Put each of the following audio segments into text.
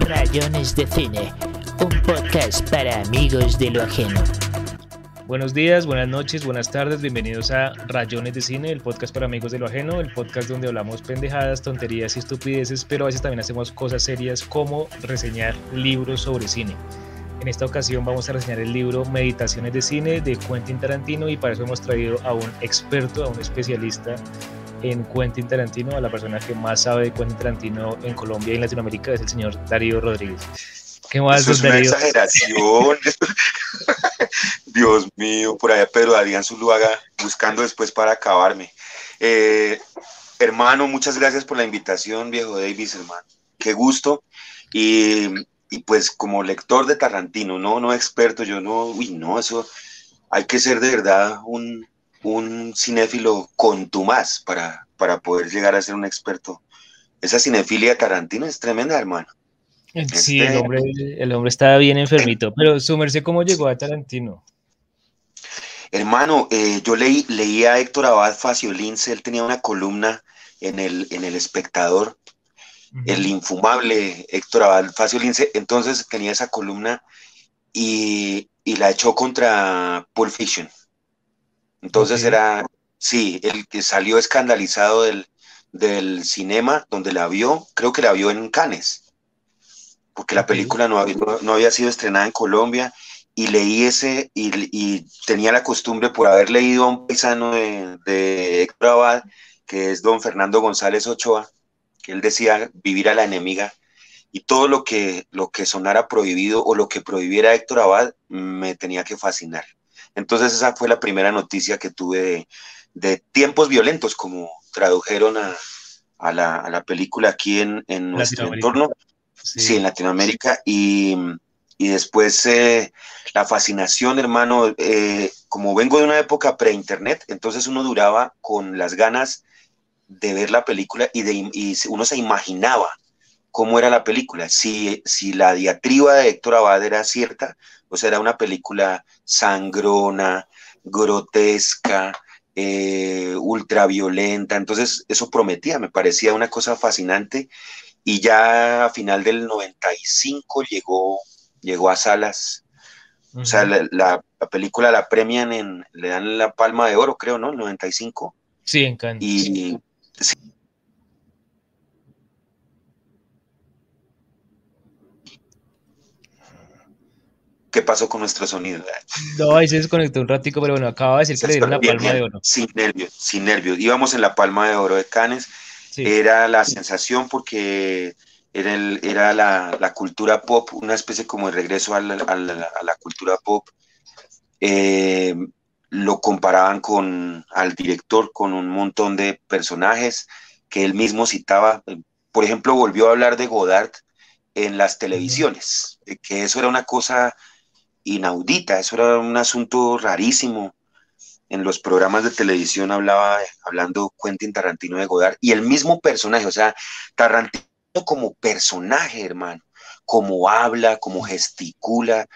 Rayones de Cine, un podcast para amigos de lo ajeno. Buenos días, buenas noches, buenas tardes, bienvenidos a Rayones de Cine, el podcast para amigos de lo ajeno, el podcast donde hablamos pendejadas, tonterías y estupideces, pero a veces también hacemos cosas serias como reseñar libros sobre cine. En esta ocasión vamos a reseñar el libro Meditaciones de Cine de Quentin Tarantino y para eso hemos traído a un experto, a un especialista en Quentin Tarantino, la persona que más sabe de Quentin Tarantino en Colombia y en Latinoamérica es el señor Darío Rodríguez. ¿Qué más, Eso es una exageración. Dios mío, por allá Pedro Adrián Zuluaga buscando después para acabarme. Eh, hermano, muchas gracias por la invitación, viejo Davis, hermano. Qué gusto. Y, y, pues como lector de Tarantino, no, no experto, yo no, uy, no, eso hay que ser de verdad un, un cinéfilo contumaz para, para poder llegar a ser un experto. Esa cinefilia Tarantino es tremenda, hermano. Sí, el, este hombre, el hombre estaba bien enfermito, pero su merced, ¿cómo llegó a Tarantino? Hermano, eh, yo leí, leí a Héctor Abad Faciolince, él tenía una columna en el, en el espectador, el infumable Héctor Abad Faciolince, entonces tenía esa columna y, y la echó contra Pulp Fiction. Entonces era, sí, el que salió escandalizado del, del cinema donde la vio, creo que la vio en Cannes. Porque la película no había, no había sido estrenada en Colombia y leí ese y, tenía la costumbre por haber leído a un paisano de, de Héctor Abad, que es don Fernando González Ochoa, que él decía vivir a la enemiga y todo lo que, lo que sonara prohibido o lo que prohibiera Héctor Abad me tenía que fascinar. Entonces esa fue la primera noticia que tuve de, tiempos violentos, como tradujeron a, a, la, a la, película aquí en, en nuestro entorno. Sí, en Latinoamérica. Y, y después eh, la fascinación, hermano, eh, como vengo de una época pre-internet, entonces uno duraba con las ganas de ver la película y, de, y uno se imaginaba cómo era la película. Si, si la diatriba de Héctor Abad era cierta, o sea, era una película sangrona, grotesca, eh, ultraviolenta. Entonces, eso prometía, me parecía una cosa fascinante y ya a final del 95 llegó, llegó a salas. O sea, la, película la premian en, le dan la palma de oro, creo, ¿no? El 95. Sí, en Cannes. Y ¿Qué pasó con nuestro sonido? No, ahí se desconectó un ratico, pero bueno, acaba de decir que le dieron la palma de oro. Sin nervios, sin nervios. Íbamos en la palma de oro de Cannes era la sensación porque era, era la, cultura pop, una especie como de regreso a la, cultura pop. Eh, lo comparaban con al director, con un montón de personajes que él mismo citaba. Por ejemplo, volvió a hablar de Godard en las televisiones, que eso era una cosa inaudita, eso era un asunto rarísimo en los programas de televisión hablaba, hablando Quentin Tarantino de Godard, y el mismo personaje, o sea, Tarantino como personaje, hermano, como habla, como gesticula,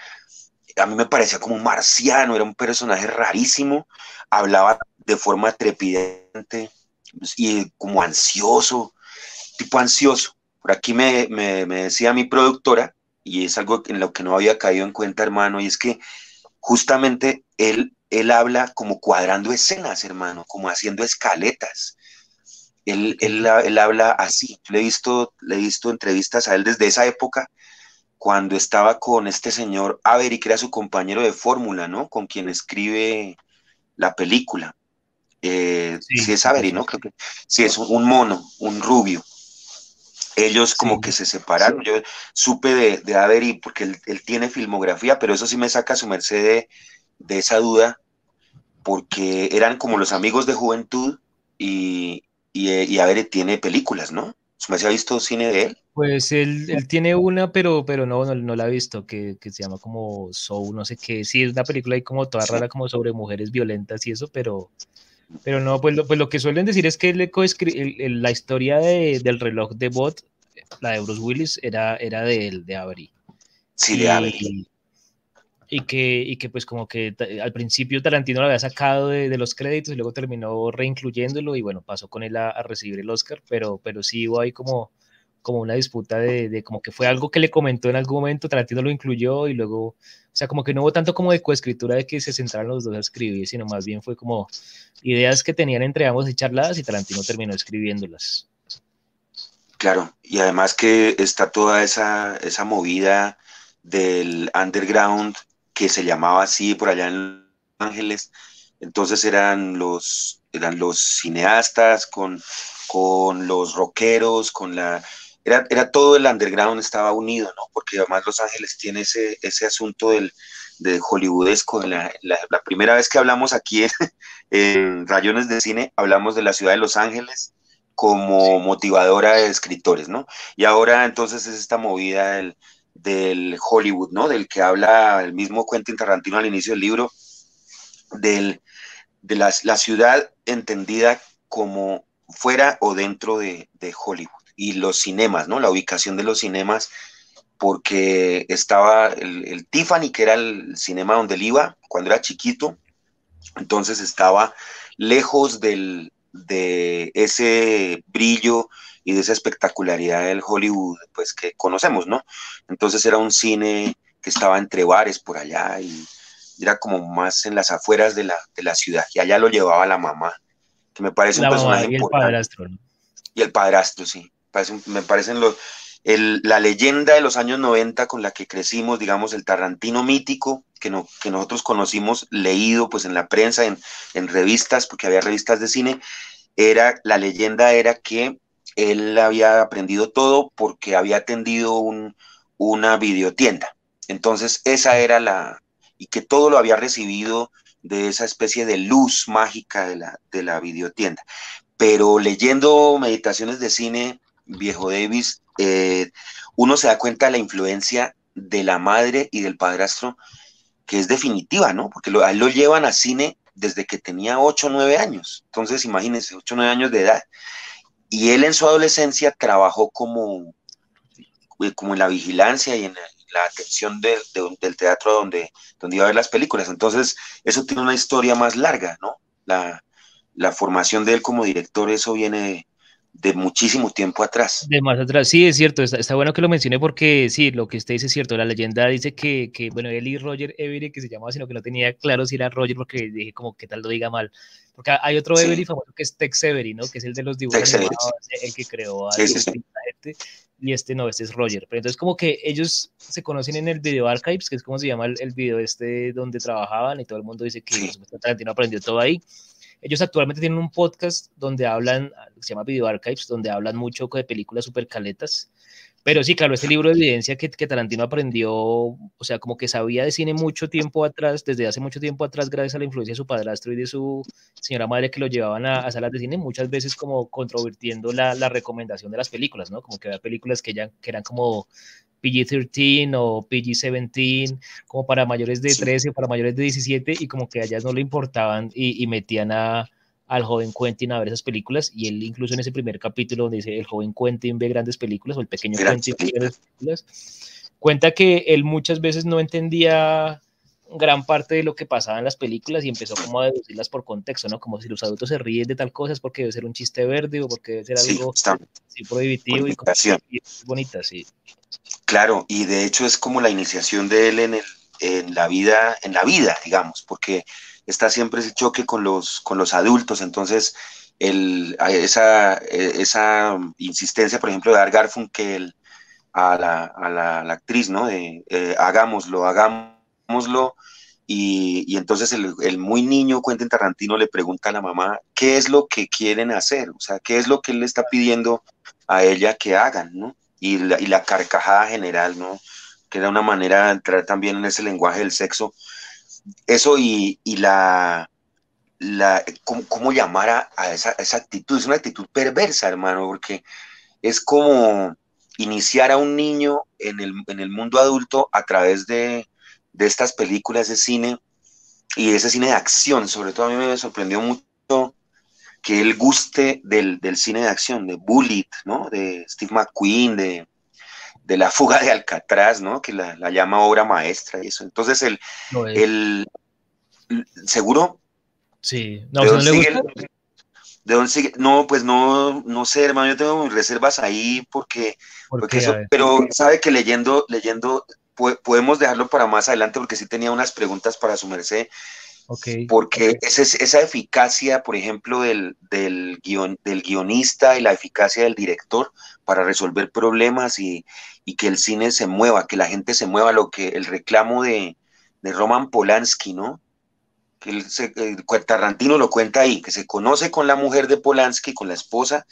a mí me parecía como marciano, era un personaje rarísimo, hablaba de forma trepidante y como ansioso, tipo ansioso. Por aquí me, me, me decía mi productora, y es algo en lo que no había caído en cuenta, hermano, y es que justamente él él habla como cuadrando escenas, hermano, como haciendo escaletas. Él, habla así. Le he, visto, le he visto entrevistas a él desde esa época, cuando estaba con este señor Avery, que era su compañero de fórmula, ¿no? Con quien escribe la película. Eh, sí, es Avery, ¿no? Creo que sí, es un, mono, un rubio. Ellos como que se separaron. Yo supe de, de Avery porque él, él, tiene filmografía, pero eso sí me saca su merced de, de esa duda porque eran como los amigos de juventud y, y, a ver, tiene películas, ¿no? ¿Me ha visto cine de él? Pues él, él tiene una, pero, pero no, no, la ha visto, que, que, se llama como Soul, no sé qué. Sí, es una película ahí como toda rara, como sobre mujeres violentas y eso, pero, pero no, pues lo, pues lo que suelen decir es que el, la historia de, del reloj de Bot, la de Bruce Willis, era, era de de Avery. Sí, de Avery y que, y que pues como que al principio Tarantino lo había sacado de, los créditos y luego terminó reincluyéndolo y bueno, pasó con él a, recibir el Oscar, pero, pero sí hubo ahí como, como una disputa de, de, como que fue algo que le comentó en algún momento, Tarantino lo incluyó y luego, o sea, como que no hubo tanto como de coescritura de que se centraran los dos a escribir, sino más bien fue como ideas que tenían entre ambos y charladas y Tarantino terminó escribiéndolas. Claro, y además que está toda esa, esa movida del underground que se llamaba así por allá en Los Ángeles, entonces eran los, eran los cineastas con, con los rockeros, con la era, era, todo el underground estaba unido, ¿no? Porque además Los Ángeles tiene ese, ese asunto del, de hollywoodesco. La, la, primera vez que hablamos aquí en, Rayones de Cine, hablamos de la ciudad de Los Ángeles como motivadora de escritores, ¿no? Y ahora entonces es esta movida del, del Hollywood, ¿no? Del que habla el mismo Quentin Tarantino al inicio del libro, del, de la, la ciudad entendida como fuera o dentro de, de Hollywood y los cinemas, ¿no? La ubicación de los cinemas, porque estaba el, Tiffany, que era el cinema donde él iba cuando era chiquito, entonces estaba lejos del, de ese brillo y de esa espectacularidad del Hollywood, pues que conocemos, ¿no? Entonces era un cine que estaba entre bares por allá y era como más en las afueras de la, de la ciudad, y allá lo llevaba la mamá, que me parece un personaje y El padrastro, ¿no? Y el padrastro, sí me parecen los, la leyenda de los años 90 con la que crecimos, digamos, el Tarantino mítico, que, no, que nosotros conocimos, leído pues en la prensa, en, en, revistas, porque había revistas de cine, era, la leyenda era que él había aprendido todo porque había atendido un, una videotienda. Entonces, esa era la, y que todo lo había recibido de esa especie de luz mágica de la, de la videotienda. Pero leyendo meditaciones de cine, viejo Davis, eh, uno se da cuenta de la influencia de la madre y del padrastro, que es definitiva, ¿no? Porque lo, él lo llevan a cine desde que tenía 8 o 9 años. Entonces, imagínense, 8 o 9 años de edad. Y él en su adolescencia trabajó como, eh, como en la vigilancia y en la atención del teatro donde, donde iba a ver las películas. Entonces, eso tiene una historia más larga, ¿no? La, la formación de él como director, eso viene de muchísimo tiempo atrás. De más atrás, sí, es cierto, está, bueno que lo mencione porque sí, lo que usted dice es cierto, la leyenda dice que, que bueno, él y Roger Avery, que se llamaba, sino que no tenía claro si era Roger porque dije como que tal lo diga mal, porque hay otro sí. Famoso que es Tex Avery, ¿no? Que es el de los dibujos animados, el que creó a sí, sí, gente, y este no, este es Roger, pero entonces como que ellos se conocen en el Video Archives, que es como se llama el, el video este donde trabajaban y todo el mundo dice que sí. Tarantino aprendió todo ahí, ellos actualmente tienen un podcast donde hablan, se llama Video Archives, donde hablan mucho de películas super caletas. Pero sí, claro, este libro de evidencia que, que, Tarantino aprendió, o sea, como que sabía de cine mucho tiempo atrás, desde hace mucho tiempo atrás, gracias a la influencia de su padrastro y de su señora madre que lo llevaban a, a salas de cine, muchas veces como controvirtiendo la, la, recomendación de las películas, ¿no? Como que había películas que, ya, que eran como PG-13 o PG-17, como para mayores de 13 o para mayores de 17, y como que a ellas no le importaban y, y metían a, al joven Quentin a ver esas películas, y él incluso en ese primer capítulo donde dice el joven Quentin ve grandes películas, o el pequeño Quentin ve grandes películas, cuenta que él muchas veces no entendía gran parte de lo que pasaba en las películas y empezó como a deducirlas por contexto, ¿no? Como si los adultos se ríen de tal cosa es porque debe ser un chiste verde o porque debe ser algo sí, prohibitivo y, y es bonita, sí. Claro, y de hecho es como la iniciación de él en, el, en la vida, en la vida, digamos, porque está siempre ese choque con los, con los adultos, entonces el, esa, esa insistencia, por ejemplo, de dar Garfunkel a la, a la, a la actriz, ¿no? De eh, hagámoslo, hagámoslo, y, y, entonces el, el, muy niño Quentin Tarantino le pregunta a la mamá qué es lo que quieren hacer, o sea, qué es lo que él le está pidiendo a ella que hagan, ¿no? y la, y la carcajada general, ¿no? Que era una manera de entrar también en ese lenguaje del sexo. Eso y, la, la ¿cómo, llamar a, a, esa, esa actitud? Es una actitud perversa, hermano, porque es como iniciar a un niño en el, en el mundo adulto a través de, de estas películas de cine y ese cine de acción. Sobre todo a mí me sorprendió mucho que él guste del, del, cine de acción, de Bullet, ¿no? De Steve McQueen, de, de La fuga de Alcatraz, ¿no? Que la, la llama obra maestra y eso. Entonces, el, el seguro. Sí, no, ¿no le gusta? ¿De dónde sigue? No, pues no, no sé, hermano, yo tengo mis reservas ahí porque, porque eso, pero sabe que leyendo, leyendo, podemos dejarlo para más adelante porque sí tenía unas preguntas para su merced. Porque esa, eficacia, por ejemplo, del, del, guion, del guionista y la eficacia del director para resolver problemas y, y, que el cine se mueva, que la gente se mueva, lo que el reclamo de, de Roman Polanski, ¿no? que el, Tarantino lo cuenta ahí, que se conoce con la mujer de Polanski, con la esposa,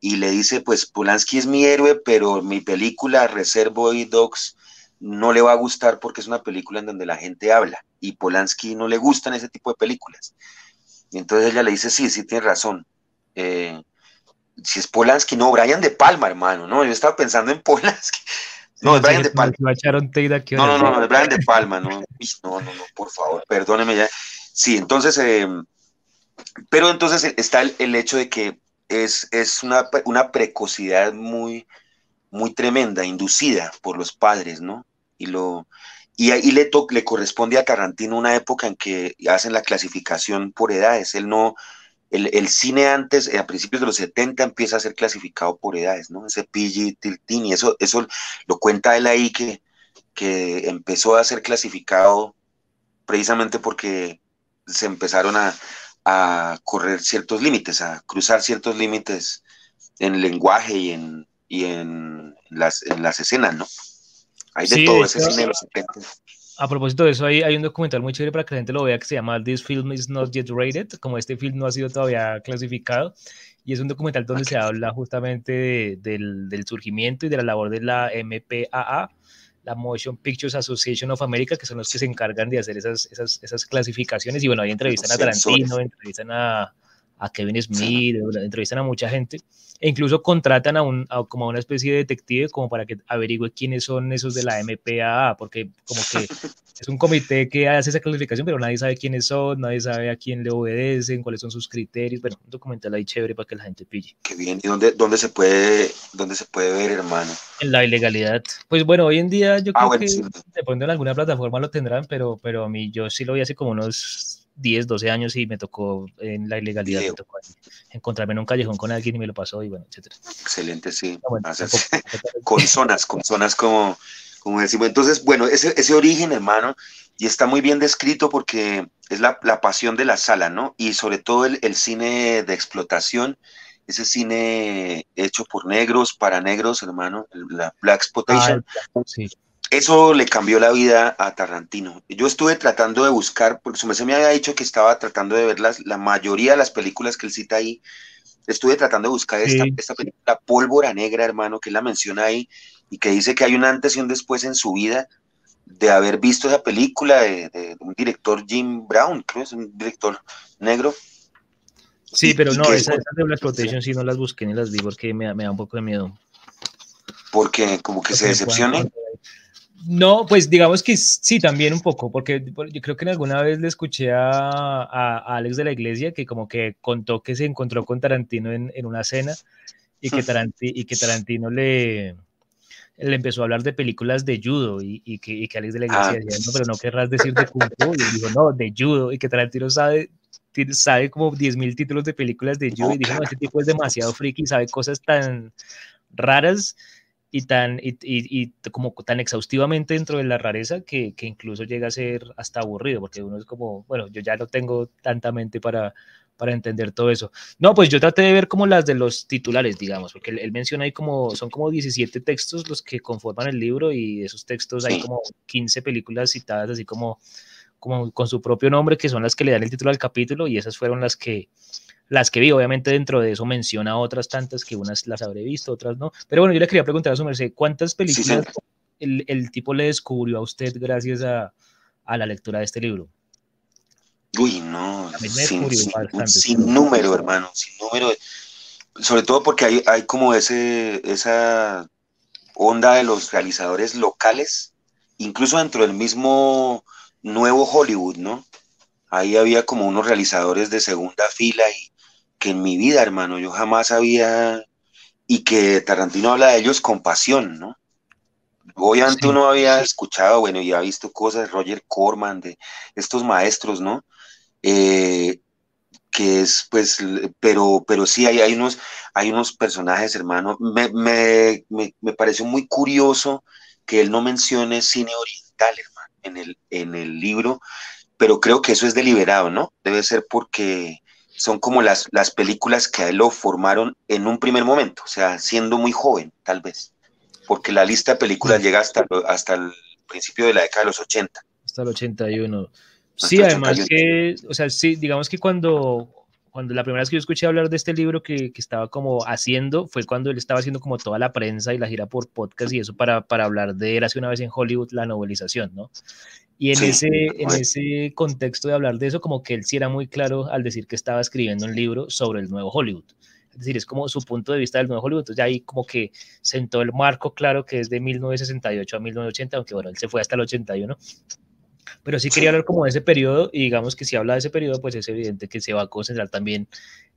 y le dice, pues Polanski es mi héroe, pero mi película Reservoir Dogs no le va a gustar porque es una película en donde la gente habla, y Polanski no le gustan ese tipo de películas. Y entonces ella le dice, sí, sí, tiene razón. Eh, si es Polanski, no, Brian de Palma, hermano, no, yo estaba pensando en Polanski. No, es Brian de Palma. No, no, no, es Brian de Palma, no, no, no, no, por favor, perdóneme ya. Sí, entonces, eh, pero entonces está el, hecho de que es, es una, una, precocidad muy, muy tremenda, inducida por los padres, ¿no? Y, lo, y ahí le, le corresponde a Tarantino una época en que hacen la clasificación por edades. Él no, el, el, cine antes, a principios de los 70, empieza a ser clasificado por edades, ¿no? Ese PG-13, y eso, eso lo cuenta él ahí que, que empezó a ser clasificado precisamente porque se empezaron a, correr ciertos límites, a cruzar ciertos límites en lenguaje y en, y en, las, en las escenas, ¿no? Hay de todo ese cine de los 70. A propósito de eso, hay, hay, un documental muy chévere para que la gente lo vea que se llama This Film is Not Yet Rated, como este film no ha sido todavía clasificado, y es un documental donde se habla justamente del, del, surgimiento y de la labor de la MPAA, la Motion Pictures Association of America, que son los que se encargan de hacer esas, esas, esas clasificaciones. Y bueno, ahí entrevistan a Tarantino, entrevistan a, a Kevin Smith, entrevistan a mucha gente e incluso contratan a un como a una especie de detective como para que averigüe quiénes son esos de la MPAA, porque como que es un comité que hace esa clasificación, pero nadie sabe quiénes son, nadie sabe a quién le obedecen, cuáles son sus criterios. Bueno, un documental ahí chévere para que la gente pille. Qué bien. ¿Y dónde, dónde, se, puede, dónde se puede ver, hermano? En la ilegalidad. Pues bueno, hoy en día yo ah, creo que de pronto en alguna plataforma lo tendrán, pero, pero a mí yo sí lo vi hace como unos 10, 12 años y me tocó en la ilegalidad, me tocó encontrarme en un callejón con alguien y me lo pasó y bueno, etcétera. Excelente, sí. Ah, con zonas, con zonas como, como decimos. Entonces, bueno, ese, ese origen, hermano, y está muy bien descrito porque es la, la pasión de la sala, ¿no? Y sobre todo el, el, cine de explotación, ese cine hecho por negros, para negros, hermano, la Black Exploitation. Ah, sí eso le cambió la vida a Tarantino. Yo estuve tratando de buscar, porque su me había dicho que estaba tratando de ver las, la mayoría de las películas que él cita ahí. Estuve tratando de buscar esta, esta, película Pólvora Negra, hermano, que él la menciona ahí y que dice que hay un antes y un después en su vida de haber visto esa película de, un director Jim Brown, creo es un director negro. Sí, pero no, esas de Black Exploitation sí no las busqué ni las vi porque me, me da un poco de miedo. Porque como que se decepcione. No, pues digamos que sí, también un poco, porque yo creo que en alguna vez le escuché a, Alex de la Iglesia que como que contó que se encontró con Tarantino en, una cena y que, y que Tarantino le, le empezó a hablar de películas de judo y, que, Alex de la Iglesia ah. decía, no, pero no querrás decir de Kung Fu, y dijo, no, de judo, y que Tarantino sabe, sabe como 10.000 títulos de películas de judo y dijo, no, este tipo es demasiado friki, sabe cosas tan raras y tan y, y, como tan exhaustivamente dentro de la rareza que, que, incluso llega a ser hasta aburrido porque uno es como bueno yo ya no tengo tanta mente para para entender todo eso. No pues yo traté de ver como las de los titulares digamos porque él, menciona ahí como son como 17 textos los que conforman el libro y esos textos hay como 15 películas citadas así como como con su propio nombre que son las que le dan el título al capítulo y esas fueron las que las que vi, obviamente dentro de eso menciona otras tantas que unas las habré visto, otras no. Pero bueno, yo le quería preguntar a su merced, ¿cuántas películas el, el, tipo le descubrió a usted gracias a, a, la lectura de este libro? Uy, no, sin, sin, número, hermano, sin número. Sobre todo porque hay, hay como ese, esa onda de los realizadores locales, incluso dentro del mismo nuevo Hollywood, ¿no? Ahí había como unos realizadores de segunda fila y, que en mi vida, hermano, yo jamás había, y que Tarantino habla de ellos con pasión, ¿no? Obviamente uno había escuchado, bueno, y ha visto cosas de Roger Corman, de estos maestros, ¿no? Eh, que es, pues, pero, pero sí, hay, hay, unos, hay unos personajes, hermano. Me, me, me, pareció muy curioso que él no mencione cine oriental, hermano, en el, en el libro, pero creo que eso es deliberado, ¿no? Debe ser porque son como las, las películas que a él lo formaron en un primer momento, o sea, siendo muy joven, tal vez, porque la lista de películas llega hasta, hasta el principio de la década de los 80. Hasta el 81. Sí, además que, o sea, sí, digamos que cuando, cuando la primera vez que yo escuché hablar de este libro que, que, estaba como haciendo fue cuando él estaba haciendo como toda la prensa y la gira por podcast y eso para, para hablar de Era hace una vez en Hollywood, la novelización, ¿no? Y en, ese, en ese contexto de hablar de eso, como que él sí era muy claro al decir que estaba escribiendo un libro sobre el nuevo Hollywood. Es decir, es como su punto de vista del nuevo Hollywood. Entonces, ya ahí como que sentó el marco claro que es de 1968 a 1980, aunque bueno, él se fue hasta el 81 pero sí quería hablar como de ese periodo y digamos que si habla de ese periodo, pues es evidente que se va a concentrar también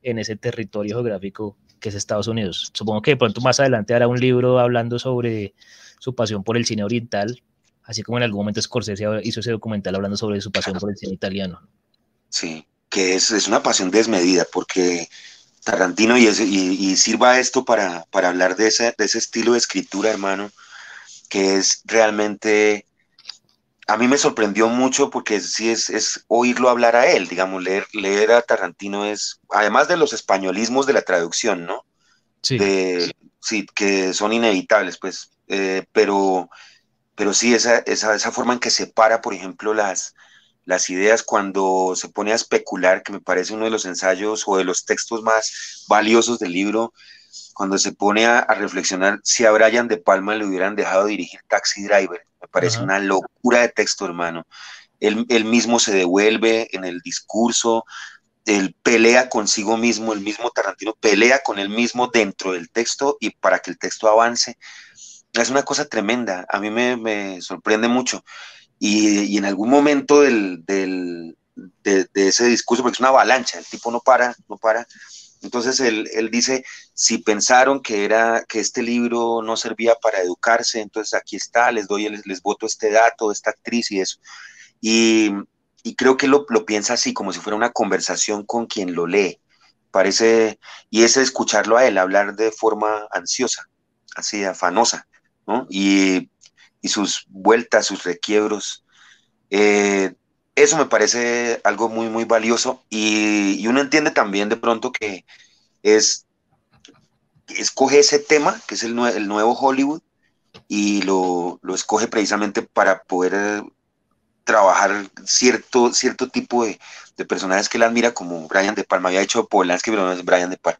en ese territorio geográfico que es Estados Unidos. Supongo que de pronto más adelante hará un libro hablando sobre su pasión por el cine oriental, así como en algún momento Scorsese hizo ese documental hablando sobre su pasión por el cine italiano. Sí, que es, es una pasión desmedida porque Tarantino y, y, sirva esto para, para hablar de ese, de ese estilo de escritura, hermano, que es realmente a mí me sorprendió mucho porque sí es, es, oírlo hablar a él, digamos, leer, leer a Tarantino es, además de los españolismos de la traducción, ¿no? Sí. sí, que son inevitables, pues, eh, pero, pero sí, esa, esa, esa, forma en que separa, por ejemplo, las, las ideas cuando se pone a especular, que me parece uno de los ensayos o de los textos más valiosos del libro, cuando se pone a, reflexionar si a Brian De Palma le hubieran dejado dirigir Taxi Driver. Me parece una locura de texto, hermano. Él, mismo se devuelve en el discurso, él pelea consigo mismo, el mismo Tarantino pelea con él mismo dentro del texto y para que el texto avance. Es una cosa tremenda, a mí me, sorprende mucho. Y, en algún momento del, de, de, ese discurso, porque es una avalancha, el tipo no para, no para, entonces él, dice, si pensaron que, era, que este libro no servía para educarse, entonces aquí está, les doy, les, les voto este dato, esta actriz y eso. Y, creo que lo, lo, piensa así, como si fuera una conversación con quien lo lee. Parece, y es escucharlo a él hablar de forma ansiosa, así afanosa, ¿no? Y, sus vueltas, sus requiebros. Eh, eso me parece algo muy, muy valioso y, uno entiende también de pronto que es, escoge ese tema, que es el, el nuevo Hollywood, y lo, escoge precisamente para poder trabajar cierto, cierto tipo de, personajes que él admira, como Brian De Palma. Había hecho Polanski, pero no es Brian De Palma.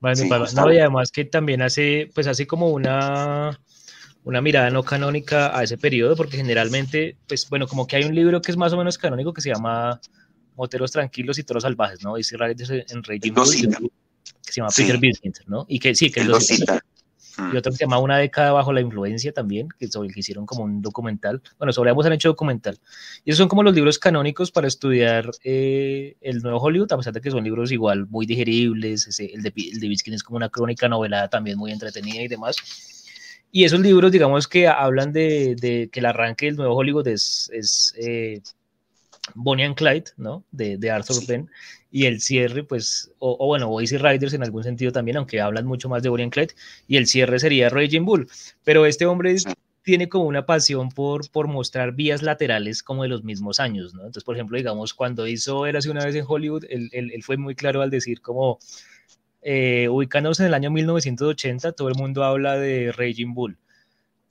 De Palma. No, y además que también hace, pues así como una una mirada no canónica a ese periodo, porque generalmente, pues bueno, como que hay un libro que es más o menos canónico que se llama Moteros Tranquilos y Toros Salvajes, ¿no? Dice en Rey que se llama Peter Vincent, ¿no? Y que sí, que es lo. Y otro que se llama Una década bajo la influencia también, que sobre el que hicieron como un documental. Bueno, sobre ambos han hecho documental. Y esos son como los libros canónicos para estudiar eh, el nuevo Hollywood, a pesar de que son libros igual muy digeribles. Ese, el de, el de es como una crónica novelada también muy entretenida y demás y esos libros, digamos que hablan de, que el arranque del nuevo Hollywood es, es eh, Bonnie and Clyde, ¿no? De, de Arthur Penn. Y el cierre, pues, o, bueno, Boys Riders en algún sentido también, aunque hablan mucho más de Bonnie and Clyde. Y el cierre sería Raging Bull. Pero este hombre tiene como una pasión por, por mostrar vías laterales como de los mismos años, ¿no? Entonces, por ejemplo, digamos, cuando hizo Érase una vez en Hollywood, él, él fue muy claro al decir como eh, ubicándonos en el año 1980, todo el mundo habla de Raging Bull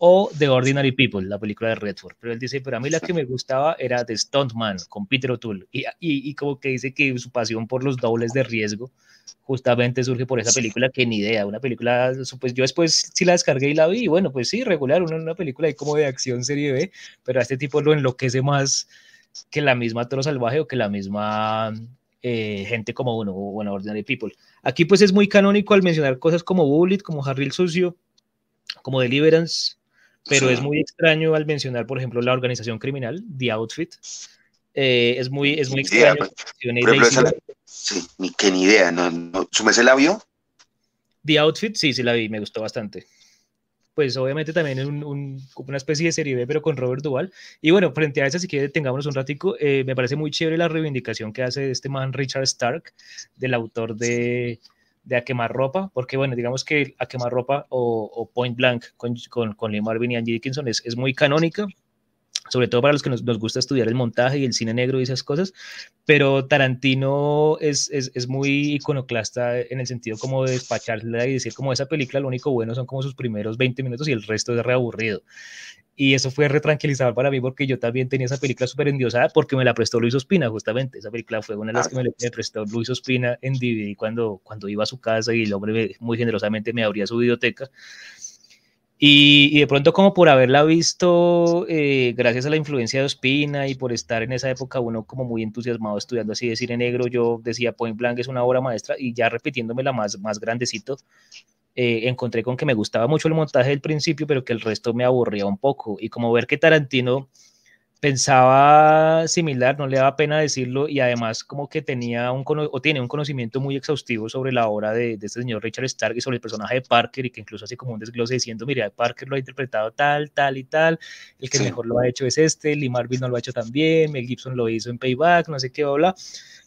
o The Ordinary People, la película de Redford. Pero él dice, pero a mí la que me gustaba era The Stuntman con Peter O'Toole. Y, y, como que dice que su pasión por los dobles de riesgo justamente surge por esa película que ni idea, una película, pues yo después sí la descargué y la vi, y bueno, pues sí, regular, una, una película ahí como de acción serie B, pero a este tipo lo enloquece más que la misma Toro Salvaje o que la misma eh, gente como uno, o bueno, Ordinary People. Aquí pues es muy canónico al mencionar cosas como Bullet, como Harry el Sucio, como Deliverance, pero es muy extraño al mencionar, por ejemplo, la organización criminal, The Outfit. Eh, es muy, es muy extraño. sí, ni que ni idea. ¿no, no, ¿Su la vio? The Outfit, sí, sí la vi, me gustó bastante. Pues obviamente también un, una especie de serie B, pero con Robert Duvall. Y bueno, frente a eso, si quiere, tengámonos un ratico, eh, me parece muy chévere la reivindicación que hace este man Richard Stark, del autor de, de A Quemarropa, porque bueno, digamos que A Quemarropa o, o Point Blank con, con, con Lee Marvin y Angie Dickinson es, es muy canónica, sobre todo para los que nos, nos, gusta estudiar el montaje y el cine negro y esas cosas, pero Tarantino es, es, es, muy iconoclasta en el sentido como de despacharla y decir como esa película lo único bueno son como sus primeros 20 minutos y el resto es reaburrido. Y eso fue retranquilizador para mí porque yo también tenía esa película súper endiosada porque me la prestó Luis Ospina, justamente. Esa película fue una de las que me, me prestó Luis Ospina en DVD cuando, cuando iba a su casa y el hombre muy generosamente me abría su biblioteca. Y, de pronto como por haberla visto, eh, gracias a la influencia de Ospina y por estar en esa época uno como muy entusiasmado estudiando así de cine negro, yo decía Point Blank es una obra maestra y ya repitiéndome la más, más grandecito, eh, encontré con que me gustaba mucho el montaje del principio, pero que el resto me aburría un poco. Y como ver que Tarantino pensaba similar, no le daba pena decirlo, y además como que tenía un, o tiene un conocimiento muy exhaustivo sobre la obra de, de, este señor Richard Stark y sobre el personaje de Parker, y que incluso hace como un desglose diciendo, mira, Parker lo ha interpretado tal, tal y tal, el que sí. mejor lo ha hecho es este, Lee Marvin no lo ha hecho tan bien, Mel Gibson lo hizo en Payback, no sé qué, bla,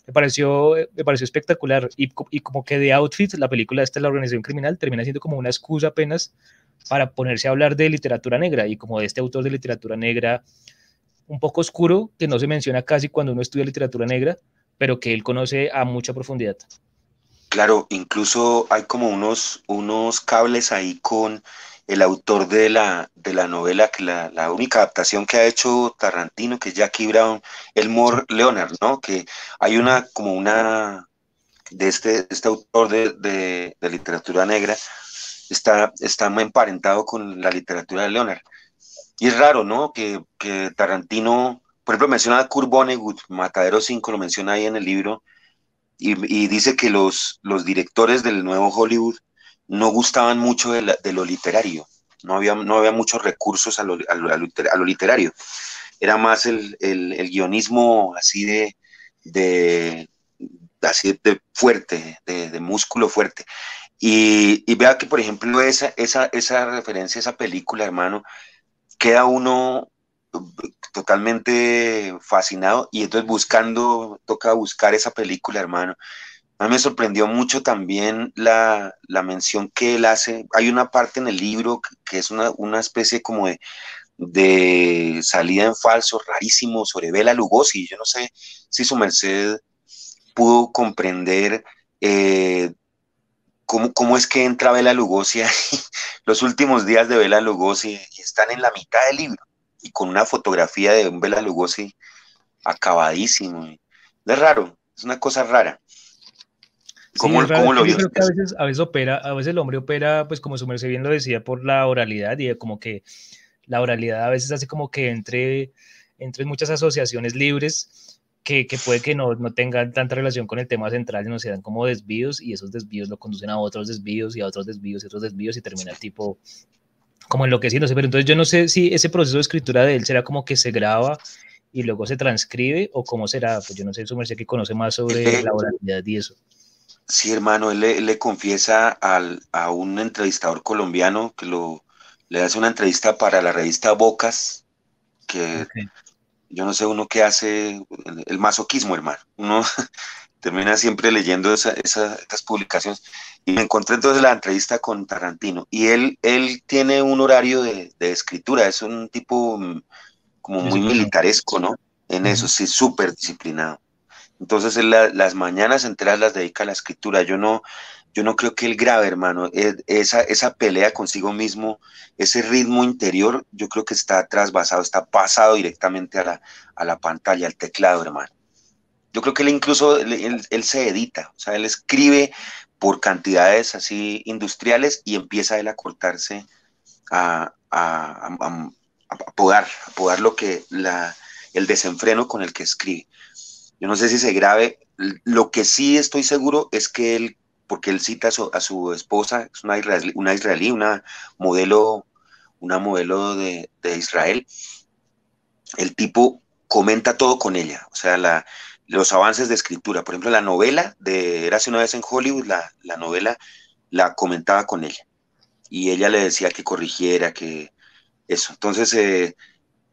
Me pareció, me pareció espectacular, y, y como que de Outfit, la película esta, La Organización Criminal, termina siendo como una excusa apenas para ponerse a hablar de literatura negra, y como de este autor de literatura negra, un poco oscuro, que no se menciona casi cuando uno estudia literatura negra, pero que él conoce a mucha profundidad. Claro, incluso hay como unos, unos cables ahí con el autor de la, de la novela, que la, la, única adaptación que ha hecho Tarantino, que es Jackie Brown, Elmore Leonard, ¿no? Que hay una, como una, de este, este autor de, de, literatura negra, está, está emparentado con la literatura de Leonard. Y es raro, ¿no? Que, que Tarantino, por ejemplo, menciona a Kurt Vonnegut, Matadero 5, lo menciona ahí en el libro, y, y dice que los, los, directores del nuevo Hollywood no gustaban mucho de, la, de lo literario, no había, no había muchos recursos a lo, a lo, a lo literario, era más el, el, el guionismo así de, de, así de fuerte, de, de músculo fuerte. Y, y, vea que, por ejemplo, esa, esa, esa referencia, esa película, hermano, queda uno totalmente fascinado y entonces buscando, toca buscar esa película, hermano. A mí me sorprendió mucho también la, la, mención que él hace. Hay una parte en el libro que es una, una especie como de, de, salida en falso rarísimo sobre Bela Lugosi. Yo no sé si su merced pudo comprender eh, cómo, cómo, es que entra Bela Lugosi ahí, los últimos días de Bela Lugosi están en la mitad del libro y con una fotografía de un Bela Lugosi acabadísimo. Es raro, es una cosa rara. ¿Cómo, sí, ¿cómo lo vio? Yo creo que a veces, a veces opera, a veces el hombre opera, pues como su merced bien lo decía, por la oralidad y como que la oralidad a veces hace como que entre, entre muchas asociaciones libres que, que, puede que no, no tengan tanta relación con el tema central, no se dan como desvíos y esos desvíos lo conducen a otros desvíos y a otros desvíos y otros desvíos y termina el tipo como enloqueciéndose. Pero entonces yo no sé si ese proceso de escritura de él será como que se graba y luego se transcribe o cómo será. Pues yo no sé, su merced que conoce más sobre la oralidad y eso. Sí, hermano, él le, le confiesa al, a un entrevistador colombiano que lo, le hace una entrevista para la revista Bocas, que okay. Yo no sé uno qué hace, el masoquismo, hermano. Uno termina siempre leyendo esa, esa, estas publicaciones. Y me encontré entonces la entrevista con Tarantino. Y él, él tiene un horario de, de escritura, es un tipo como muy militaresco, ¿no? En eso, sí, súper disciplinado. Entonces él la, las mañanas enteras las dedica a la escritura. Yo no, yo no creo que él grabe, hermano. Esa, esa pelea consigo mismo, ese ritmo interior, yo creo que está trasvasado, está pasado directamente a la, a la pantalla, al teclado, hermano. Yo creo que él incluso, él, él, se edita, o sea, él escribe por cantidades así industriales y empieza él a cortarse, a, a, a, a lo que la, el desenfreno con el que escribe. Yo no sé si se grabe, lo que sí estoy seguro es que él, porque él cita a su, a su esposa, es una israelí, una israelí, una modelo, una modelo de, de Israel, el tipo comenta todo con ella, o sea, la, los avances de escritura. Por ejemplo, la novela de Érase una vez en Hollywood, la, la novela la comentaba con ella. y ella le decía que corrigiera, que eso. Entonces, eh,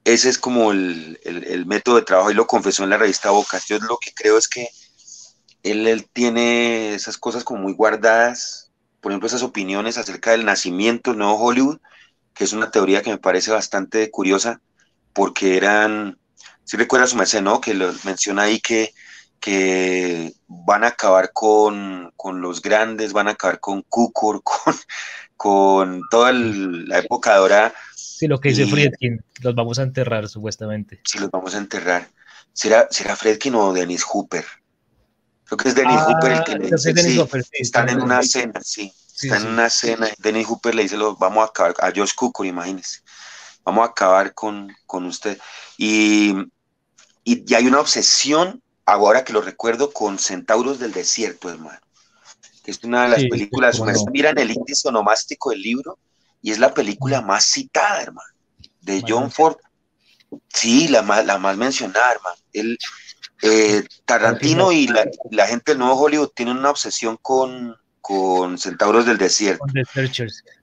ese es como el, método de trabajo y lo confesó en la revista Bocas. Yo lo que creo es que él, él, tiene esas cosas como muy guardadas, por ejemplo, esas opiniones acerca del nacimiento del nuevo Hollywood, que es una teoría que me parece bastante curiosa, porque eran, si recuerda su merced, ¿no? Que lo menciona ahí que, que van a acabar con, los grandes, van a acabar con Cukor, con, con toda la época dorada. Sí, lo que dice Friedkin, los vamos a enterrar supuestamente. Sí, los vamos a enterrar. ¿Será, será Friedkin o Dennis Hooper? Creo que es Dennis ah, Hooper el que le dice, sí, están en una cena, sí, están en una cena, Dennis Hooper le dice, los vamos a acabar, a Josh Cukor, imagínense, vamos a acabar con, con usted. Y, y, hay una obsesión, ahora que lo recuerdo, con Centauros del Desierto, hermano, que es una de las películas, bueno. miran el índice onomástico del libro, y es la película más citada, hermano, de John Ford. Sí, la más, la más mencionada, hermano. Él, eh, Tarantino y la, gente del nuevo Hollywood tienen una obsesión con, con Centauros del Desierto.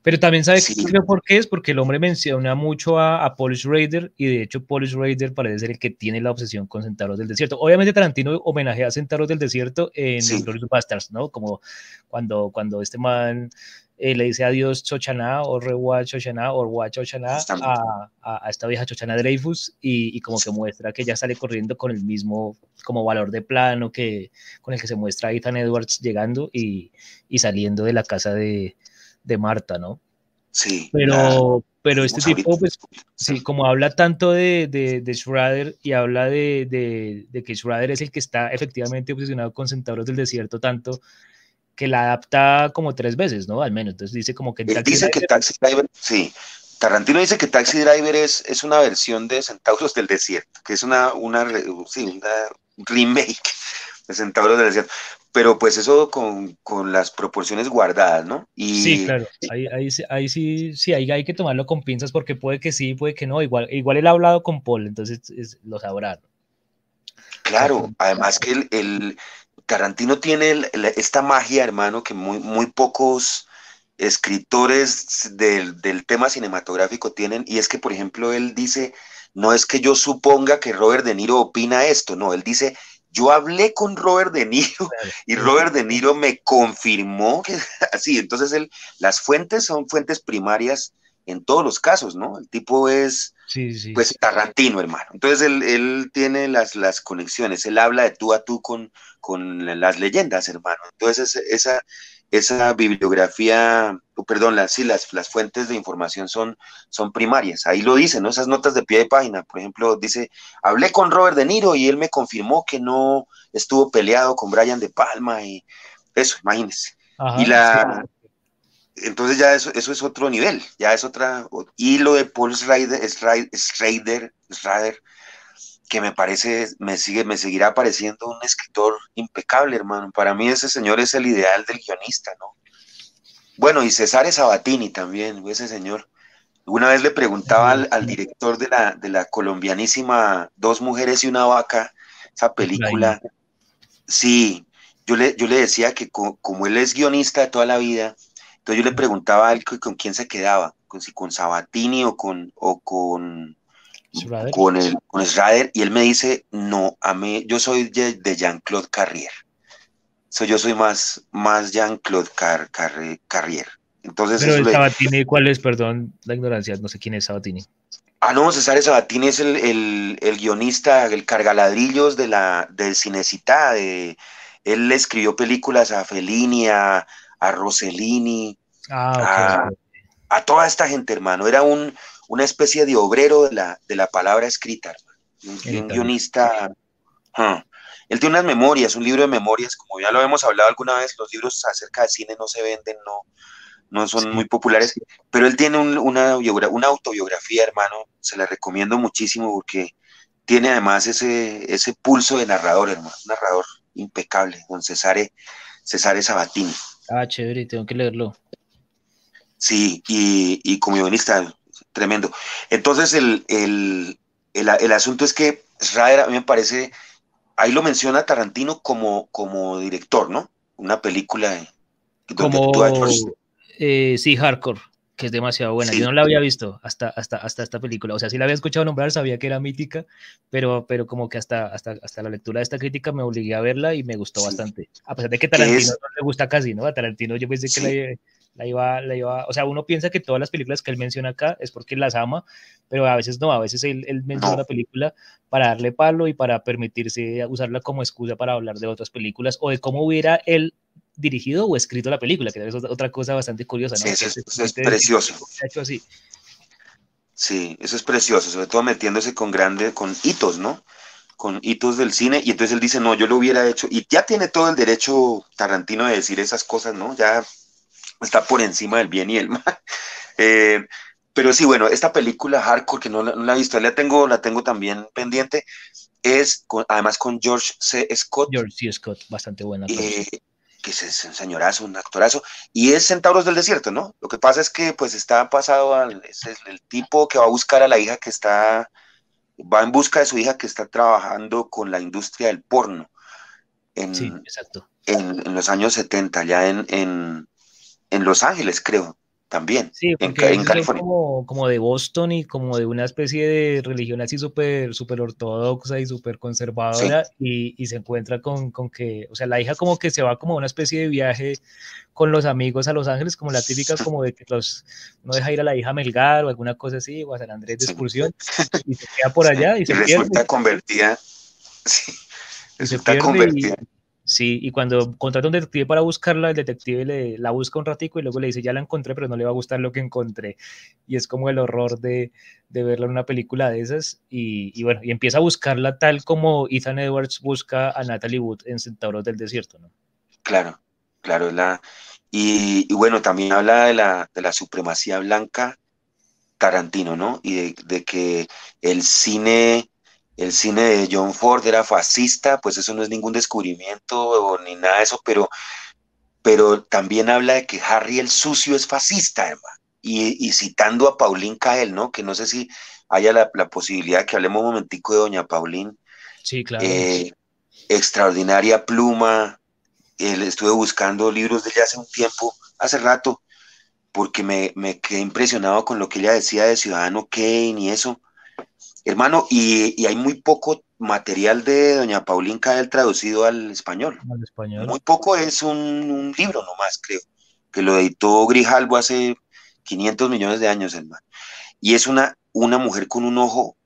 Pero también sabes por qué es, porque el hombre menciona mucho a, a Polish Raider y de hecho Polish Raider parece ser el que tiene la obsesión con Centauros del Desierto. Obviamente Tarantino homenajea a Centauros del Desierto en sí. Bastards, ¿no? Como cuando, cuando este man eh, le dice adiós Chochaná o Rewa Chochaná o Rewa Chochaná a, a, esta vieja Chochaná Dreyfus y, y, como que muestra que ya sale corriendo con el mismo como valor de plano que con el que se muestra Ethan Edwards llegando y, y saliendo de la casa de, de Marta, ¿no? Sí. Pero, pero este tipo, pues, sí, como habla tanto de, de, de Schrader y habla de, de, de, que Schrader es el que está efectivamente obsesionado con Centauros del Desierto tanto, que la adapta como tres veces, ¿no? Al menos. Entonces dice como que... dice que Taxi Driver, sí. Tarantino dice que Taxi Driver es, es una versión de Centauros del Desierto, que es una, una, sí, una remake de Centauros del Desierto. Pero pues eso con, con las proporciones guardadas, ¿no? Y, sí, claro. Ahí, ahí, ahí sí, sí ahí hay que tomarlo con pinzas porque puede que sí, puede que no. Igual, igual él ha hablado con Paul, entonces es, lo sabrá. Claro, además que el, el, Tarantino tiene esta magia, hermano, que muy, muy pocos escritores del, del, tema cinematográfico tienen, y es que, por ejemplo, él dice, no es que yo suponga que Robert De Niro opina esto, no, él dice, yo hablé con Robert De Niro y Robert De Niro me confirmó que así, entonces él, las fuentes son fuentes primarias en todos los casos, ¿no? El tipo es, pues, Tarantino, hermano. Entonces él, él, tiene las, las conexiones, él habla de tú a tú con, con las leyendas, hermano. Entonces esa, esa bibliografía, perdón, las, sí, las, las fuentes de información son, son primarias. Ahí lo dice, ¿no? Esas notas de pie de página, por ejemplo, dice, hablé con Robert De Niro y él me confirmó que no estuvo peleado con Brian De Palma y eso, imagínense. y la, entonces ya eso, eso es otro nivel, ya es otra, y lo de Paul Schrader, Schrader, Schrader, que me parece, me sigue, me seguirá pareciendo un escritor impecable, hermano. Para mí ese señor es el ideal del guionista, ¿no? Bueno, y Cesare Sabatini también, ese señor. Una vez le preguntaba al, director de la, de la colombianísima Dos mujeres y una vaca, esa película. Sí, yo le, yo le decía que como él es guionista de toda la vida, entonces yo le preguntaba a él con quién se quedaba, con, si con Sabatini o con, o con, con, el, con Schrader, y él me dice, no, a mí, yo soy de, Jean-Claude Carrier. So, yo soy más, más Jean-Claude Carrier. Entonces, Pero el Sabatini, ¿cuál es? Perdón, la ignorancia, no sé quién es Sabatini. Ah, no, César Sabatini es el, el, el, guionista, el cargaladrillos de la, del Cinecita. De, él escribió películas a Fellini, a, a Rossellini, ah, a, toda esta gente, hermano. Era un, una especie de obrero de la, de la palabra escrita, Un, guionista. Él tiene unas memorias, un libro de memorias, como ya lo hemos hablado alguna vez, los libros acerca de cine no se venden, no, no son muy populares, pero él tiene una, una autobiografía, hermano, se la recomiendo muchísimo porque tiene además ese, ese pulso de narrador, hermano, un narrador impecable, don Cesare, Cesare Sabatini. Ah, chévere, tengo que leerlo. Sí, y, y como guionista, tremendo. Entonces, el, el, el, asunto es que Schrader a mí me parece, ahí lo menciona Tarantino como, como director, ¿no? Una película como, eh, sí, hardcore. Que es demasiado buena. Yo no la había visto hasta, hasta, hasta esta película. O sea, sí la había escuchado nombrar, sabía que era mítica, pero, pero como que hasta, hasta, hasta la lectura de esta crítica me obligué a verla y me gustó bastante. A pesar de que Tarantino no le gusta casi, ¿no? A Tarantino yo pensé que la, la, iba, la iba... O sea, uno piensa que todas las películas que él menciona acá es porque las ama, pero a veces no. A veces él, él menciona la película para darle palo y para permitirse usarla como excusa para hablar de otras películas o de cómo hubiera él dirigido o escrito la película, que es otra cosa bastante curiosa. ¿no? Sí, eso, es, precioso. Hecho así. Sí, eso es precioso, sobre todo metiéndose con grandes, con hitos, ¿no? Con hitos del cine, y entonces él dice, no, yo lo hubiera hecho, y ya tiene todo el derecho Tarantino de decir esas cosas, ¿no? Ya está por encima del bien y el mal. Eh, pero sí, bueno, esta película Hardcore, que no la, he visto, la tengo, la tengo también pendiente, es además con George C. Scott. George C. Scott, bastante buena. Eh, que es un señorazo, un actorazo, y es Centauros del Desierto, ¿no? Lo que pasa es que pues está pasado al, es el, tipo que va a buscar a la hija que está, va en busca de su hija que está trabajando con la industria del porno. En, sí, exacto. En, los años 70, ya en, en, en Los Ángeles, creo también. Sí, porque en, Como, como, de Boston y como de una especie de religión así súper super ortodoxa y súper conservadora y, y, se encuentra con, con, que, o sea, la hija como que se va como a una especie de viaje con los amigos a Los Ángeles, como la típica como de que los, uno deja ir a la hija a Melgar o alguna cosa así, o a San Andrés de excursión y se queda por allá y, se resulta convertida, sí, resulta convertida. Sí, y cuando contrata un detective para buscarla, el detective le, la busca un ratico y luego le dice, ya la encontré, pero no le va a gustar lo que encontré. Y es como el horror de, de verla en una película de esas. Y, y, bueno, y empieza a buscarla tal como Ethan Edwards busca a Natalie Wood en Centauros del Desierto, ¿no? Claro, claro. La, y, y bueno, también habla de la, de la supremacía blanca Tarantino, ¿no? Y de que el cine el cine de John Ford era fascista, pues eso no es ningún descubrimiento ni nada de eso, pero, pero también habla de que Harry el sucio es fascista, hermano. Y, citando a Pauline Kael, ¿no? Que no sé si haya la, posibilidad de que hablemos un momentico de doña Pauline. Sí, claro. Eh, extraordinaria pluma. estuve buscando libros de ella hace un tiempo, hace rato, porque me, me quedé impresionado con lo que ella decía de Ciudadano Kane y eso Hermano, y, hay muy poco material de doña Paulín Cael traducido al español. Muy poco es un, libro nomás, creo, que lo editó Grijalbo hace 500 millones de años, hermano. Y es una, una mujer con un ojo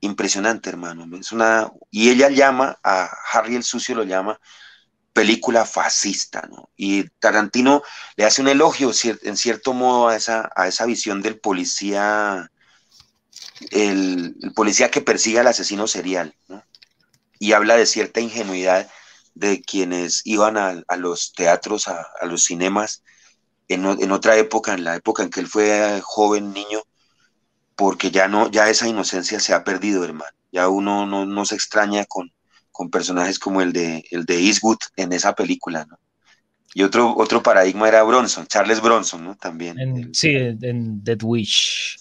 impresionante, hermano. Es una, y ella llama, a Harry el Sucio lo llama película fascista, ¿no? Y Tarantino le hace un elogio en cierto modo a esa, a esa visión del policía el, policía que persigue al asesino serial, ¿no? Y habla de cierta ingenuidad de quienes iban a, los teatros, a, los cinemas, en, otra época, en la época en que él fue joven, niño, porque ya no, ya esa inocencia se ha perdido, hermano. Ya uno no, se extraña con, con personajes como el de, el de Eastwood en esa película, ¿no? Y otro, otro paradigma era Bronson, Charles Bronson, ¿no? También. sí, en Dead Wish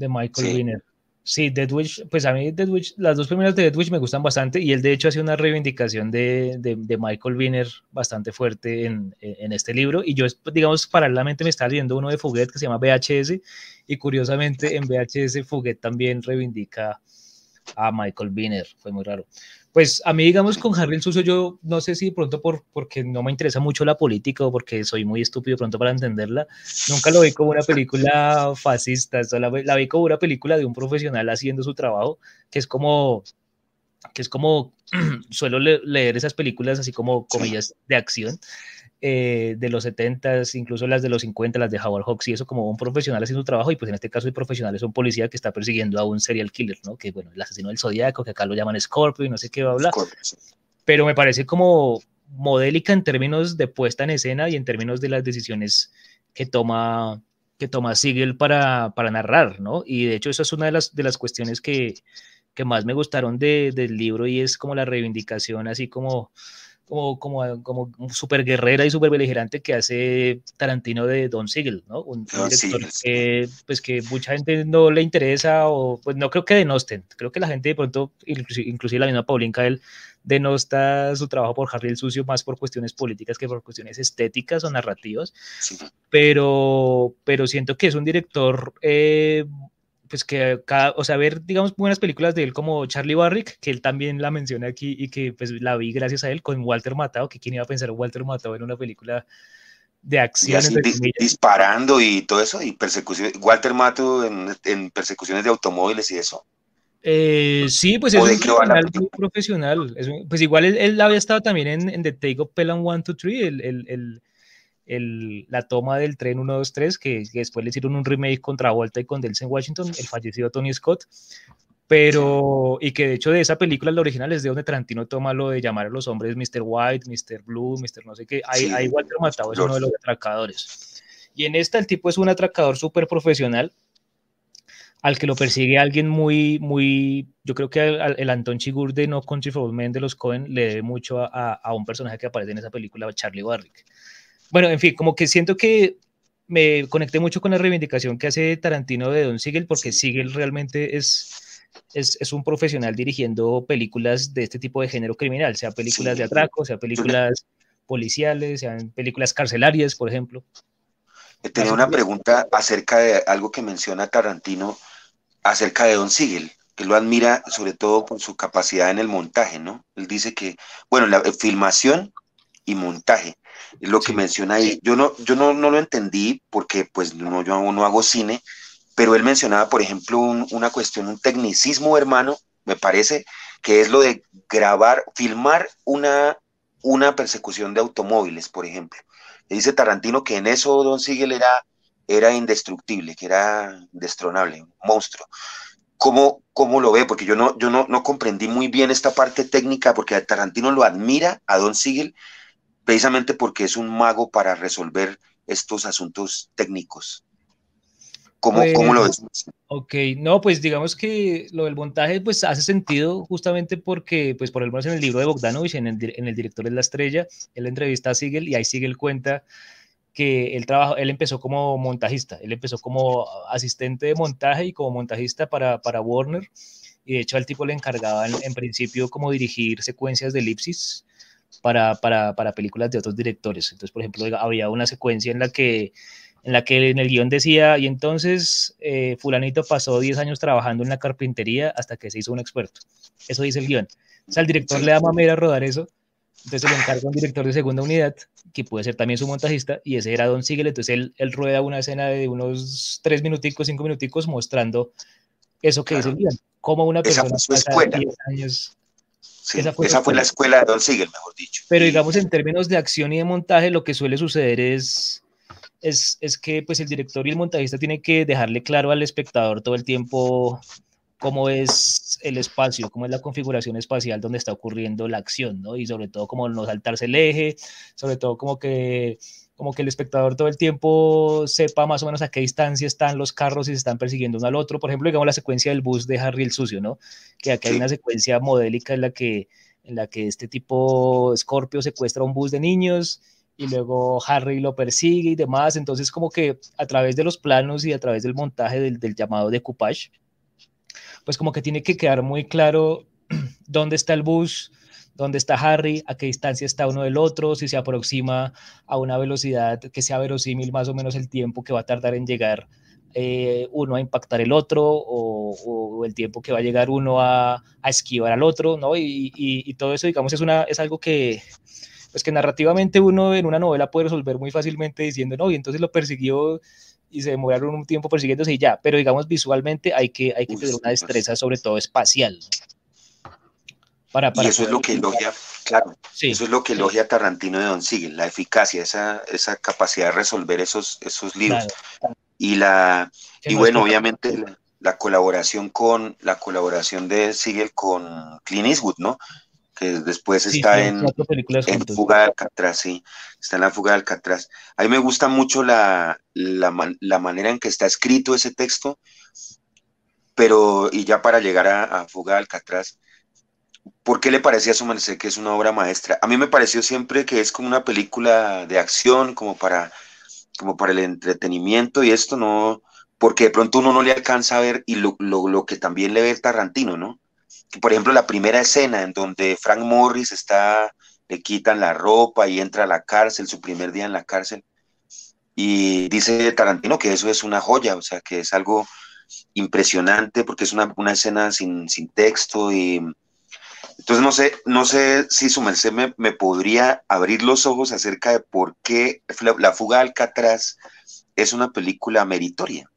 de Michael sí. Winner. Sí, Dead Wish, pues a mí Dead Wish, las dos primeras de Dead Wish me gustan bastante y él de hecho hace una reivindicación de, de, Michael Winner bastante fuerte en, en, este libro y yo digamos paralelamente me estaba leyendo uno de Fuguet que se llama VHS y curiosamente en VHS Fuguet también reivindica a Michael Winner, fue muy raro. Pues a mí, digamos, con Harry el Sucio, yo no sé si pronto por, porque no me interesa mucho la política o porque soy muy estúpido pronto para entenderla, nunca lo vi como una película fascista, la, la vi como una película de un profesional haciendo su trabajo, que es como, que es como, suelo leer esas películas así como comillas de acción, eh, de los 70, incluso las de los 50, las de Howard Hawks y eso como un profesional haciendo su trabajo y pues en este caso el profesional es un policía que está persiguiendo a un serial killer, ¿no? Que bueno, el asesino del zodiaco, que acá lo llaman Scorpio y no sé qué va a hablar. Pero me parece como modélica en términos de puesta en escena y en términos de las decisiones que toma que toma Siegel para, para narrar, ¿no? Y de hecho eso es una de las, de las cuestiones que, que más me gustaron de, del libro y es como la reivindicación así como como, como, como súper guerrera y súper beligerante que hace Tarantino de Don Siegel, ¿no? Un, director que, pues que mucha gente no le interesa o pues no creo que denosten, creo que la gente de pronto, inclusive, la misma Pauline Kael, denosta su trabajo por Harry el Sucio más por cuestiones políticas que por cuestiones estéticas o narrativas, pero, pero siento que es un director eh, pues que cada, o sea, ver, digamos, buenas películas de él como Charlie Barrick, que él también la menciona aquí y que pues la vi gracias a él con Walter Matthau, que quién iba a pensar Walter Matthau en una película de acción. disparando y todo eso, y persecución, Walter Matthau en, persecuciones de automóviles y eso. Eh, sí, pues es un profesional, muy profesional. pues igual él, había estado también en, en The Take of Pelham 1, 2, 3, el, el, el la toma del tren 123, que, que, después le hicieron un remake contra Volta y con Delsen Washington, el fallecido Tony Scott, pero, y que de hecho de esa película, la original es de donde Tarantino toma lo de llamar a los hombres Mr. White, Mr. Blue, Mr. no sé qué, hay, hay Walter Matthau es uno de los atracadores. Y en esta el tipo es un atracador súper profesional, al que lo persigue alguien muy, muy, yo creo que el Anton Chigur de No Country for Old Men de los Cohen le debe mucho a, a, un personaje que aparece en esa película, Charlie Barrick. Bueno, en fin, como que siento que me conecté mucho con la reivindicación que hace Tarantino de Don Siegel, porque Siegel realmente es, es, un profesional dirigiendo películas de este tipo de género criminal, sea películas de atraco, sea películas policiales, sean películas carcelarias, por ejemplo. Tenía una pregunta acerca de algo que menciona Tarantino acerca de Don Siegel, que lo admira sobre todo por su capacidad en el montaje, ¿no? Él dice que, bueno, la eh, filmación y montaje lo que menciona ahí. Yo no, yo no, no lo entendí porque pues no, yo no hago cine, pero él mencionaba, por ejemplo, una cuestión, un tecnicismo, hermano, me parece, que es lo de grabar, filmar una, una persecución de automóviles, por ejemplo. dice Tarantino que en eso Don Siegel era, era indestructible, que era destronable, un monstruo. ¿Cómo, ¿Cómo, lo ve? Porque yo, no, yo no, no comprendí muy bien esta parte técnica, porque Tarantino lo admira a Don Siegel, precisamente porque es un mago para resolver estos asuntos técnicos. ¿Cómo, ¿cómo lo ves? Ok, no, pues digamos que lo del montaje pues hace sentido justamente porque, pues por ejemplo en el libro de Bogdanovich, en el, en el director de La Estrella, él entrevista a Siegel y ahí Siegel cuenta que él, trabajo, él empezó como montajista, él empezó como asistente de montaje y como montajista para, para Warner y de hecho al tipo le encargaban en principio como dirigir secuencias de elipsis para, para, para, películas de otros directores. Entonces, por ejemplo, había una secuencia en la que en la que en el guion decía, y entonces eh, fulanito pasó 10 años trabajando en la carpintería hasta que se hizo un experto. Eso dice el guion. O sea, al director le da mamera rodar eso, entonces se le encarga un director de segunda unidad, que puede ser también su montajista, y ese era Don Siegel, entonces él, él rueda una escena de unos 3 minuticos, 5 minuticos, mostrando eso que dice el guion, cómo una persona pasa 10 años esa, fue, la escuela de Don Siegel, mejor dicho. Pero digamos, en términos de acción y de montaje, lo que suele suceder es, es, es, que pues, el director y el montajista tienen que dejarle claro al espectador todo el tiempo cómo es el espacio, cómo es la configuración espacial donde está ocurriendo la acción, ¿no? Y sobre todo cómo no saltarse el eje, sobre todo como que como que el espectador todo el tiempo sepa más o menos a qué distancia están los carros y se están persiguiendo uno al otro. Por ejemplo, digamos la secuencia del bus de Harry el Sucio, ¿no? Que aquí hay una secuencia modélica en la que, en la que este tipo Scorpio secuestra un bus de niños y luego Harry lo persigue y demás. Entonces, como que a través de los planos y a través del montaje del, del llamado decoupage, pues como que tiene que quedar muy claro dónde está el bus, dónde está Harry, a qué distancia está uno del otro, si se aproxima a una velocidad que sea verosímil más o menos el tiempo que va a tardar en llegar eh, uno a impactar el otro o, el tiempo que va a llegar uno a, esquivar al otro, ¿no? Y, todo eso, digamos, es, una, es algo que, pues que narrativamente uno en una novela puede resolver muy fácilmente diciendo, no, y entonces lo persiguió y se demoraron un tiempo persiguiéndose y ya, pero digamos visualmente hay que, hay que tener una destreza sobre todo espacial. ¿no? Y eso es lo que elogia, claro, eso es lo que elogia Tarantino de Don Siegel, la eficacia, esa, esa capacidad de resolver esos, esos libros. Y la y bueno, obviamente la, colaboración con la colaboración de Siegel con Clint Eastwood, ¿no? Que después está en, en Fuga de Alcatraz, sí, está en la Fuga de Alcatraz. A mí me gusta mucho la, la, la manera en que está escrito ese texto, pero y ya para llegar a, a Fuga de Alcatraz, ¿Por qué le parecía a su merced que es una obra maestra? A mí me pareció siempre que es como una película de acción, como para, como para el entretenimiento y esto no, porque de pronto uno no le alcanza a ver y lo, que también le ve Tarantino, ¿no? por ejemplo, la primera escena en donde Frank Morris está, le quitan la ropa y entra a la cárcel, su primer día en la cárcel, y dice Tarantino que eso es una joya, o sea, que es algo impresionante porque es una, escena sin, sin, texto y entonces no sé, no sé si su merced me, podría abrir los ojos acerca de por qué La, fuga de Alcatraz es una película meritoria.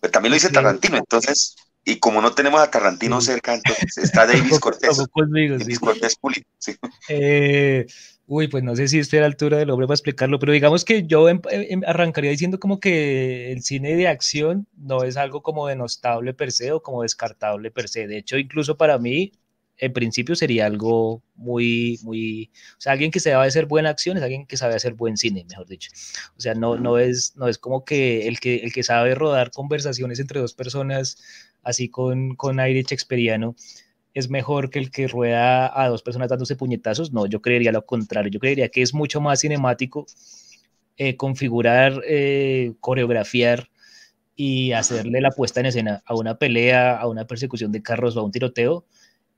Pero también lo dice Tarantino, entonces, y como no tenemos a Tarantino cerca, entonces está Davis Cortés. Davis Cortés sí. Eh, Uy, pues no sé si estoy a la altura del hombre para explicarlo, pero digamos que yo em, em, arrancaría diciendo como que el cine de acción no es algo como denostable per se o como descartable per se. De hecho, incluso para mí, en principio sería algo muy, muy, o sea, alguien que sabe hacer buena acción es alguien que sabe hacer buen cine, mejor dicho. O sea, no, no, es, no es como que el, que el que sabe rodar conversaciones entre dos personas así con, con aire shakespeariano es mejor que el que rueda a dos personas dándose puñetazos. No, yo creería lo contrario. Yo creería que es mucho más cinemático eh, configurar, eh, coreografiar y hacerle la puesta en escena a una pelea, a una persecución de carros o a un tiroteo,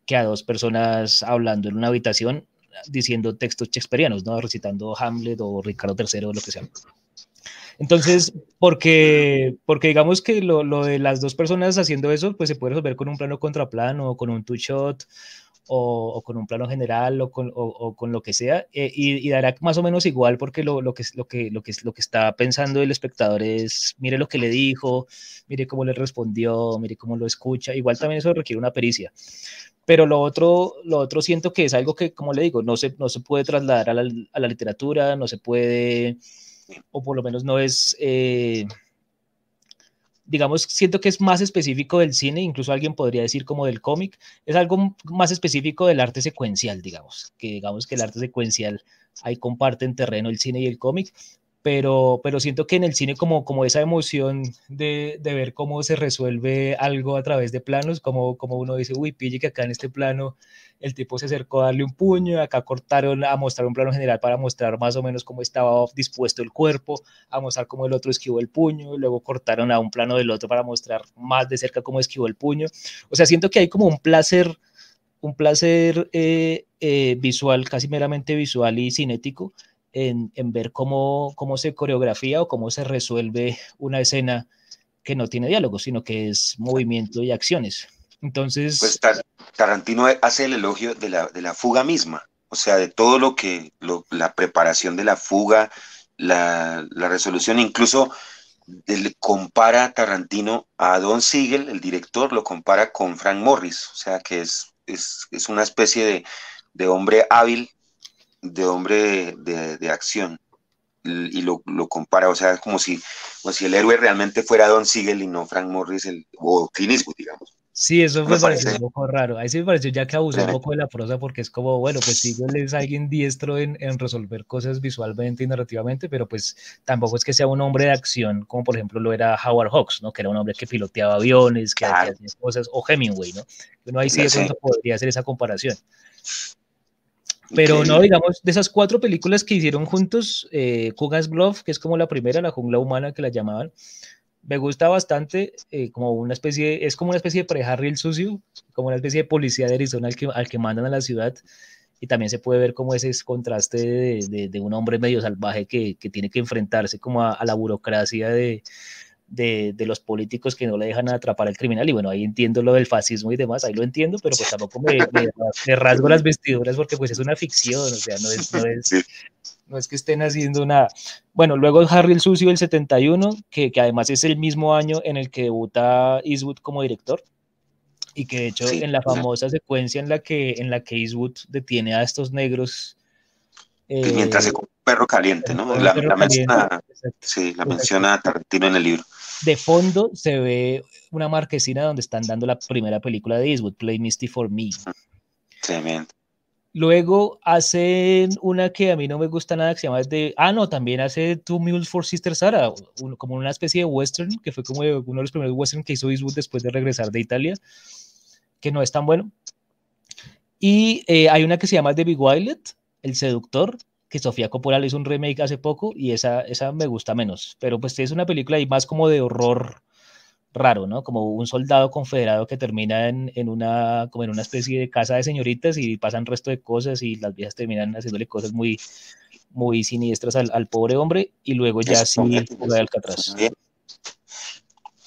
que a dos personas hablando en una habitación diciendo textos shakespearianos, ¿no? recitando Hamlet o Ricardo III o lo que sea. Entonces, porque, porque digamos que lo, lo, de las dos personas haciendo eso, pues se puede resolver con un plano contraplano o con un two-shot o, con un plano general o con, o, con lo que sea, eh, y, y, dará más o menos igual porque lo, lo, que, lo, que, lo, que, lo que está pensando el espectador es, mire lo que le dijo, mire cómo le respondió, mire cómo lo escucha, igual también eso requiere una pericia. Pero lo otro, lo otro siento que es algo que, como le digo, no se, no se puede trasladar a la, a la literatura, no se puede o por lo menos no es, eh, digamos, siento que es más específico del cine, incluso alguien podría decir como del cómic, es algo más específico del arte secuencial, digamos, que digamos que el arte secuencial ahí comparten terreno el cine y el cómic, pero, pero siento que en el cine como, como esa emoción de, de, ver cómo se resuelve algo a través de planos, como, como uno dice, uy, pille que acá en este plano el tipo se acercó a darle un puño, acá cortaron a mostrar un plano general para mostrar más o menos cómo estaba dispuesto el cuerpo, a mostrar cómo el otro esquivó el puño, luego cortaron a un plano del otro para mostrar más de cerca cómo esquivó el puño. O sea, siento que hay como un placer, un placer eh, eh, visual, casi meramente visual y cinético, en, en, ver cómo, cómo se coreografía o cómo se resuelve una escena que no tiene diálogo, sino que es movimiento y acciones. Entonces... Pues Tarantino hace el elogio de la, de la fuga misma, o sea, de todo lo que, lo, la preparación de la fuga, la, la resolución, incluso le compara a Tarantino a Don Siegel, el director, lo compara con Frank Morris, o sea, que es, es, es una especie de, de hombre hábil de hombre de, de, acción y lo, lo, compara, o sea, es como si, como si el héroe realmente fuera Don Siegel y no Frank Morris el, o Clint Eastwood, digamos. Sí, eso me, pareció un poco raro. Ahí sí me pareció ya que abusó un poco de la prosa porque es como, bueno, pues Siegel es alguien diestro en, en, resolver cosas visualmente y narrativamente, pero pues tampoco es que sea un hombre de acción, como por ejemplo lo era Howard Hawks, ¿no? Que era un hombre que piloteaba aviones, que, hacía cosas, o Hemingway, ¿no? Uno ahí sí de pronto podría hacer esa comparación. Pero no, digamos, de esas cuatro películas que hicieron juntos, eh, Kugas Glove, que es como la primera, la jungla humana que la llamaban, me gusta bastante, eh, como una especie, es como una especie de pre-Harry el sucio, como una especie de policía de Arizona al que, al que mandan a la ciudad, y también se puede ver como ese contraste de, de, un hombre medio salvaje que, que tiene que enfrentarse como a la burocracia de, de, de, los políticos que no le dejan atrapar al criminal. Y bueno, ahí entiendo lo del fascismo y demás, ahí lo entiendo, pero pues tampoco me, me, rasgo las vestiduras porque pues es una ficción, o sea, no es, no es, no es que estén haciendo nada. Bueno, luego Harry el Sucio del 71, que, que además es el mismo año en el que debuta Eastwood como director y que de hecho sí, en la famosa secuencia en la que en la que Eastwood detiene a estos negros eh, mientras se come un perro caliente, ¿no? La, la, menciona, sí, la menciona Tarantino en el libro de fondo se ve una marquesina donde están dando la primera película de Eastwood, Play Misty for Me. Tremendo. Luego hacen una que a mí no me gusta nada, que se llama de... Ah, no, también hace Two Mules for Sister Sarah, un, como una especie de western, que fue como uno de los primeros western que hizo Eastwood después de regresar de Italia, que no es tan bueno. Y eh, hay una que se llama The Big Violet, El Seductor, que Sofía Coppola le hizo un remake hace poco y esa, esa me gusta menos. Pero pues es una película y más como de horror, raro, ¿no? Como un soldado confederado que termina en, una, como en una especie de casa de señoritas y pasan resto de cosas y las viejas terminan haciéndole cosas muy, muy siniestras al, pobre hombre y luego ya sí de Alcatraz.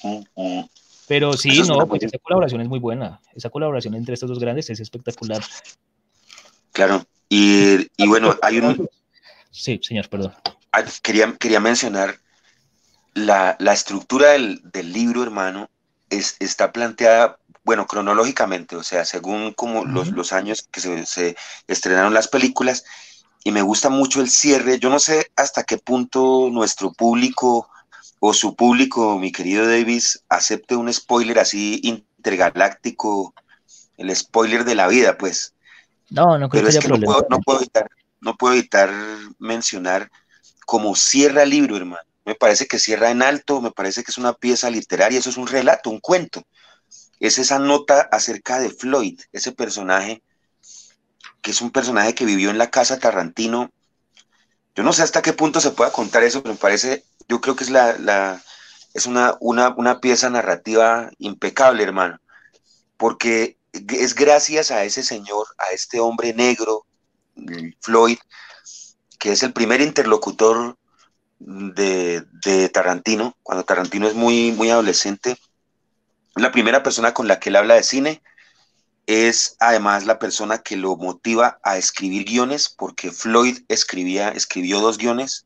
Mm, mm. Pero sí, no, pues esa colaboración es muy buena. Esa colaboración entre estos dos grandes es espectacular. Claro, y, bueno, hay un... Sí, señor, perdón. Ah, quería, quería mencionar la, estructura del, libro, hermano, es, está planteada, bueno, cronológicamente, o sea, según como los, los, años que se, se, estrenaron las películas, y me gusta mucho el cierre. Yo no sé hasta qué punto nuestro público o su público, mi querido Davis, acepte un spoiler así intergaláctico, el spoiler de la vida, pues. No, no creo Pero que es que no puedo, no puedo, evitar, no puedo evitar mencionar cómo cierra el libro, hermano me parece que cierra en alto, me parece que es una pieza literaria, eso es un relato, un cuento. Es esa nota acerca de Floyd, ese personaje, que es un personaje que vivió en la casa Tarrantino. Yo no sé hasta qué punto se pueda contar eso, pero me parece, yo creo que es la, es una, una, pieza narrativa impecable, hermano, porque es gracias a ese señor, a este hombre negro, Floyd, que es el primer interlocutor de, Tarantino, cuando Tarantino es muy, muy adolescente. La primera persona con la que él habla de cine es además la persona que lo motiva a escribir guiones, porque Floyd escribía, escribió dos guiones.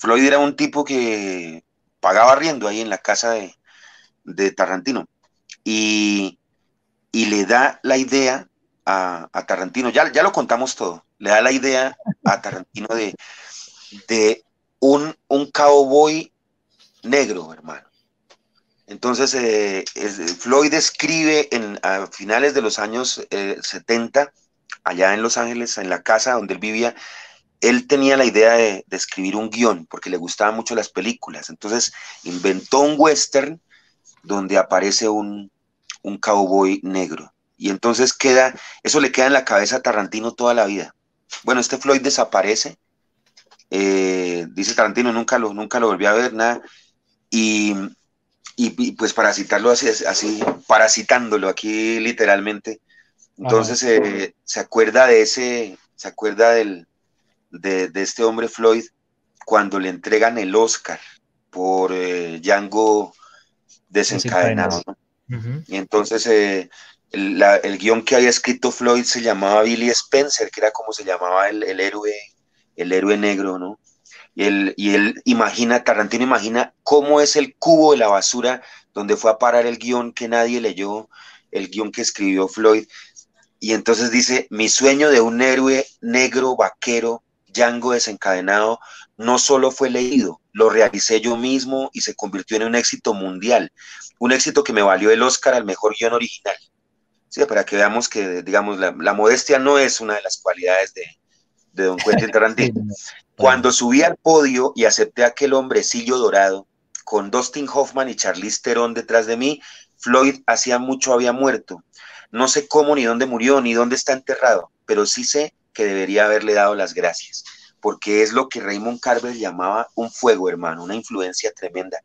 Floyd era un tipo que pagaba riendo ahí en la casa de, Tarantino y, le da la idea a, Tarantino, ya, ya lo contamos todo, le da la idea a Tarantino de, de un, un cowboy negro, hermano. Entonces, eh, Floyd escribe en, a finales de los años 70, eh, allá en Los Ángeles, en la casa donde él vivía, él tenía la idea de, escribir un guion porque le gustaban mucho las películas. Entonces, inventó un western donde aparece un, un cowboy negro. Y entonces queda, eso le queda en la cabeza a Tarantino toda la vida. Bueno, este Floyd desaparece eh, dice Tarantino, nunca lo, nunca lo volví a ver, nada. Y, pues para citarlo así, así, parasitándolo aquí literalmente, entonces eh, se acuerda de ese, se acuerda del, de, este hombre Floyd cuando le entregan el Oscar por eh, Django desencadenado. Y entonces el, el, guion que había escrito Floyd se llamaba Billy Spencer, que era como se llamaba el, el héroe el héroe negro, ¿no? Y él, y él imagina, Tarantino imagina cómo es el cubo de la basura donde fue a parar el guion que nadie leyó, el guion que escribió Floyd. Y entonces dice, mi sueño de un héroe negro, vaquero, Django desencadenado, no solo fue leído, lo realicé yo mismo y se convirtió en un éxito mundial, un éxito que me valió el Oscar al mejor guion original. Sí, para que veamos que, digamos, la modestia no es una de las cualidades de, de Don Quentin Tarantino. Cuando subí al podio y acepté aquel hombrecillo dorado, con Dustin Hoffman y Charlize Theron detrás de mí, Floyd hacía mucho había muerto. No sé cómo ni dónde murió ni dónde está enterrado, pero sí sé que debería haberle dado las gracias, porque es lo que Raymond Carver llamaba un fuego, hermano, una influencia tremenda.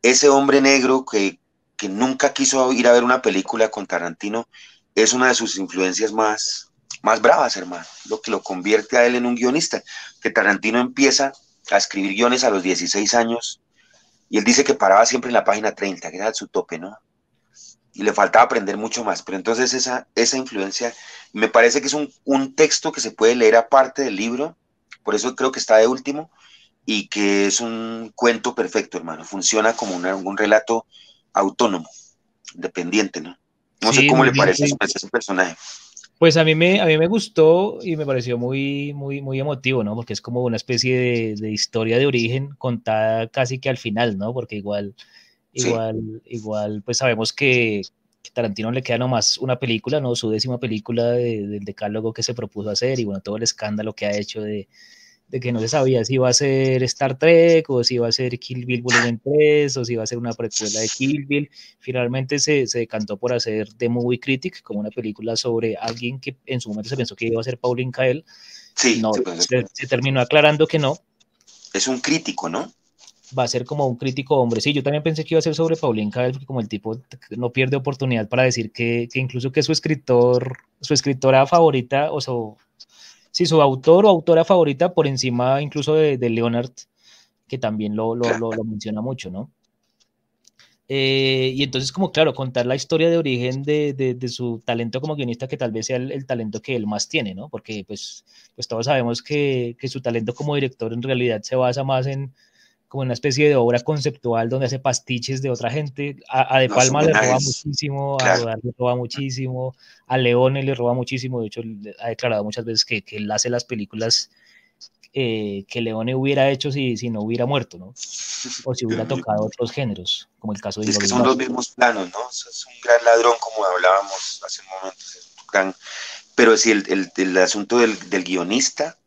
Ese hombre negro que, que nunca quiso ir a ver una película con Tarantino es una de sus influencias más, más bravas, hermano, lo que lo convierte a él en un guionista, que Tarantino empieza a escribir guiones a los 16 años y él dice que paraba siempre en la página 30, que era su tope, ¿no? Y le faltaba aprender mucho más, pero entonces esa, esa influencia, me parece que es un, texto que se puede leer aparte del libro, por eso creo que está de último, y que es un cuento perfecto, hermano, funciona como un relato autónomo, independiente, ¿no? No sé cómo le parece ese personaje. Pues a mí me, a mí me gustó y me pareció muy, muy, muy emotivo, ¿no? Porque es como una especie de, historia de origen contada casi que al final, ¿no? Porque igual, igual, igual, pues sabemos que, Tarantino le queda nomás una película, ¿no? Su décima película del decálogo que se propuso hacer y bueno, todo el escándalo que ha hecho de, de que no se sabía si iba a ser Star Trek o si iba a ser Kill Bill Volumen 3 o si iba a ser una precuela de Kill Bill. Finalmente se, se decantó por hacer The Movie Critic, como una película sobre alguien que en su momento se pensó que iba a ser Pauline Kael. Sí, no, se, terminó aclarando que no. Es un crítico, ¿no? Va a ser como un crítico hombre. Sí, yo también pensé que iba a ser sobre Paulín Cabell, porque como el tipo no pierde oportunidad para decir que, que incluso que su escritor, su escritora favorita, o su, sí, su autor o autora favorita por encima incluso de, de Leonard, que también lo, lo, lo, lo menciona mucho, ¿no? Eh, y entonces, como claro, contar la historia de origen de, de, su talento como guionista, que tal vez sea el, talento que él más tiene, ¿no? Porque pues, pues todos sabemos que, que, su talento como director en realidad se basa más en como una especie de obra conceptual donde hace pastiches de otra gente. A, De Palma le roba muchísimo, a Rodar le roba muchísimo, a Leone le roba muchísimo. De hecho, ha declarado muchas veces que, que él hace las películas eh, que Leone hubiera hecho si, si, no hubiera muerto, ¿no? O si hubiera tocado otros géneros, como el caso de... Es que son los mismos planos, ¿no? Es un gran ladrón, como hablábamos hace un momento, Pero si el, el, el asunto del, del, guionista,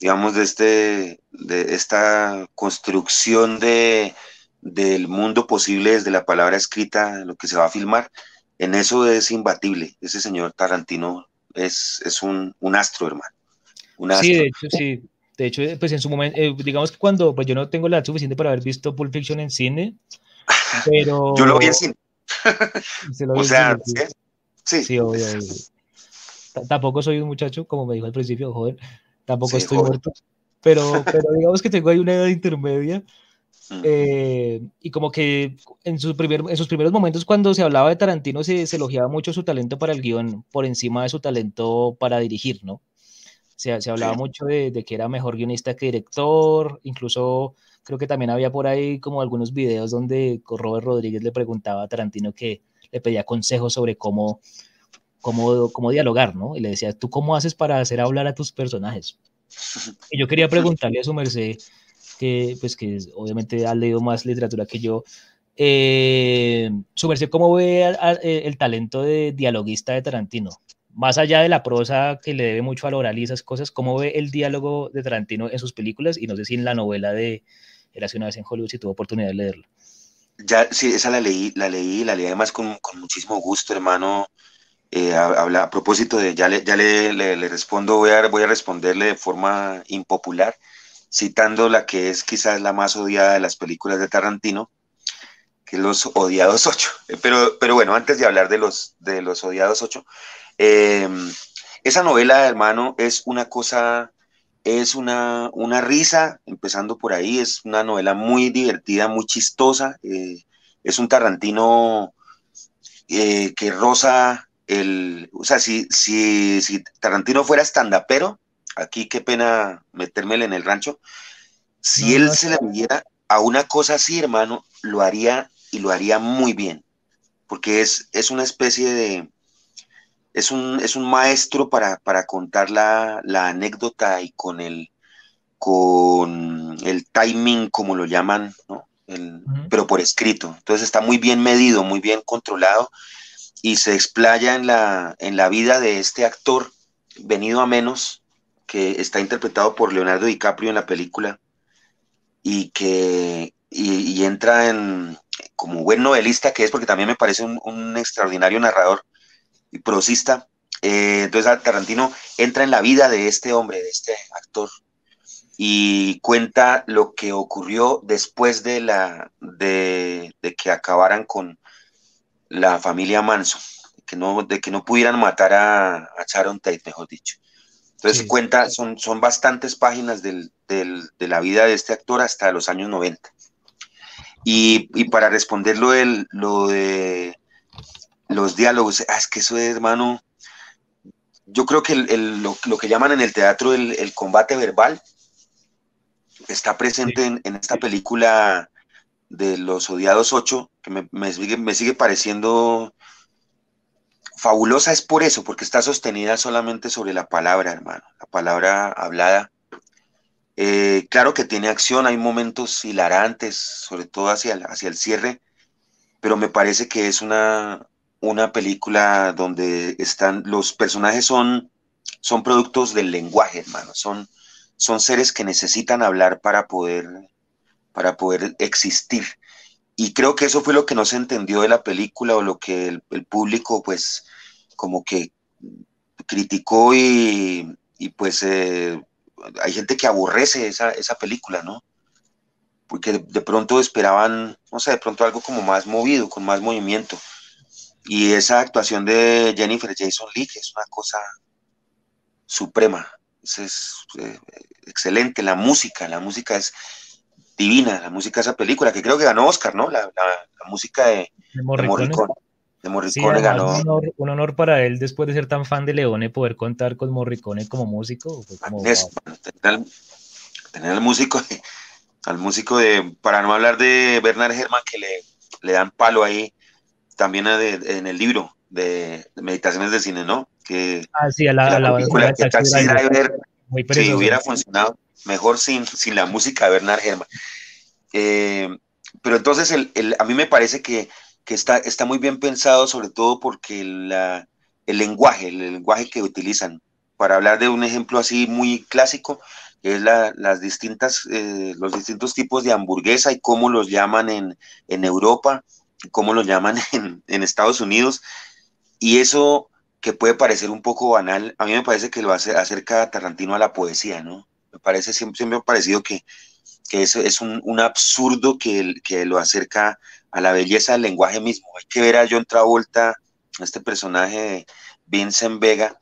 digamos, de, este, de esta construcción de, del mundo posible desde la palabra escrita, lo que se va a filmar, en eso es imbatible. Ese señor Tarantino es, es un, un astro, hermano. Un astro. Sí, de hecho, sí. De hecho, pues en su momento, eh, digamos que cuando, pues yo no tengo la edad suficiente para haber visto Pulp Fiction en cine, pero... Yo lo vi en cine. o sea, ¿sí? Sí, obvio, Tampoco soy un muchacho, como me dijo al principio, joder, tampoco estoy muerto, pero, pero digamos que tengo ahí una edad intermedia. Eh, y como que en, su primer, en sus primeros momentos cuando se hablaba de Tarantino se, se elogiaba mucho su talento para el guion por encima de su talento para dirigir, ¿no? Se, hablaba mucho de, que era mejor guionista que director, incluso creo que también había por ahí como algunos videos donde Robert Rodríguez le preguntaba a Tarantino que le pedía consejos sobre cómo, cómo, cómo dialogar, ¿no? Y le decía, ¿tú cómo haces para hacer hablar a tus personajes? Y yo quería preguntarle a su merced, que pues que obviamente ha leído más literatura que yo, eh, su merced, ¿cómo ve el talento de dialoguista de Tarantino? más allá de la prosa que le debe mucho al oral y esas cosas, ¿cómo ve el diálogo de Tarantino en sus películas? Y no sé si en la novela de Era una vez en Hollywood, si tuvo oportunidad de leerla. Ya, sí, esa la leí, la leí, la leí además con, con muchísimo gusto, hermano. Eh, a propósito de, ya le, ya le, le, respondo, voy a, voy a responderle de forma impopular, citando la que es quizás la más odiada de las películas de Tarantino, que es Los Odiados 8. Pero, pero bueno, antes de hablar de los, de los Odiados 8, Em, esa novela, hermano, es una cosa, es una, una, risa, empezando por ahí, es una novela muy divertida, muy chistosa, eh, es un Tarantino eh, que rosa el, o sea, si, si, si Tarantino fuera pero aquí qué pena metérmele en el rancho, si él se le viera a una cosa así, hermano, lo haría y lo haría muy bien, porque es, es una especie de, es un, es un maestro para, contar la, anécdota y con el, con el timing, como lo llaman, pero por escrito. Entonces está muy bien medido, muy bien controlado y se explaya en la, en la vida de este actor venido a menos, que está interpretado por Leonardo DiCaprio en la película y que y, entra en como buen novelista que es, porque también me parece un, extraordinario narrador y prosista. Eh, entonces Tarantino entra en la vida de este hombre, de este actor, y cuenta lo que ocurrió después de, la, de, que acabaran con la familia Manso, que no, de que no pudieran matar a, a Sharon Tate, mejor dicho. Entonces cuenta, son, son bastantes páginas del, del, de la vida de este actor hasta los años 90. Y, y para responder lo, lo de los diálogos, ah, es que eso es, hermano, yo creo que lo, que llaman en el teatro el, combate verbal está presente en, esta película de Los Odiados 8, que me, sigue, pareciendo fabulosa, es por eso, porque está sostenida solamente sobre la palabra, hermano, la palabra hablada. Eh, claro que tiene acción, hay momentos hilarantes, sobre todo hacia hacia el cierre, pero me parece que es una, una película donde están, los personajes son, son productos del lenguaje, hermano, son, son seres que necesitan hablar para poder, para poder existir. Y creo que eso fue lo que no se entendió de la película o lo que el, público pues como que criticó y, pues eh, hay gente que aborrece esa, esa película, ¿no? porque de, pronto esperaban, no sé, de pronto algo como más movido, con más movimiento. Y esa actuación de Jennifer Jason Leigh es una cosa suprema, es, eh, excelente, la música, la música es divina, la música de esa película, que creo que ganó Oscar, ¿no? La, música de, de Morricone. De Morricone, ganó. Un honor, para él, después de ser tan fan de Leone, poder contar con Morricone como músico. tener, al músico, al músico de, para no hablar de Bernard Herrmann, que le, le dan palo ahí, también en el libro de, Meditaciones de Cine, ¿no? Que, ah, sí, a la, la, película que Taxi Driver, si hubiera funcionado mejor sin, sin la música de Bernard Herrmann. Eh, pero entonces el, el, a mí me parece que, que, está, está muy bien pensado, sobre todo porque la, el lenguaje, el lenguaje que utilizan, para hablar de un ejemplo así muy clásico, que es la, las distintas, eh, los distintos tipos de hamburguesa y cómo los llaman en, en Europa, cómo los llaman en, en, Estados Unidos. Y eso que puede parecer un poco banal, a mí me parece que lo hace, acerca Tarantino a la poesía, ¿no? Me parece siempre, siempre me ha parecido que, que eso es un, un absurdo que, que, lo acerca a la belleza del lenguaje mismo. Hay que ver a John Travolta, este personaje de Vincent Vega,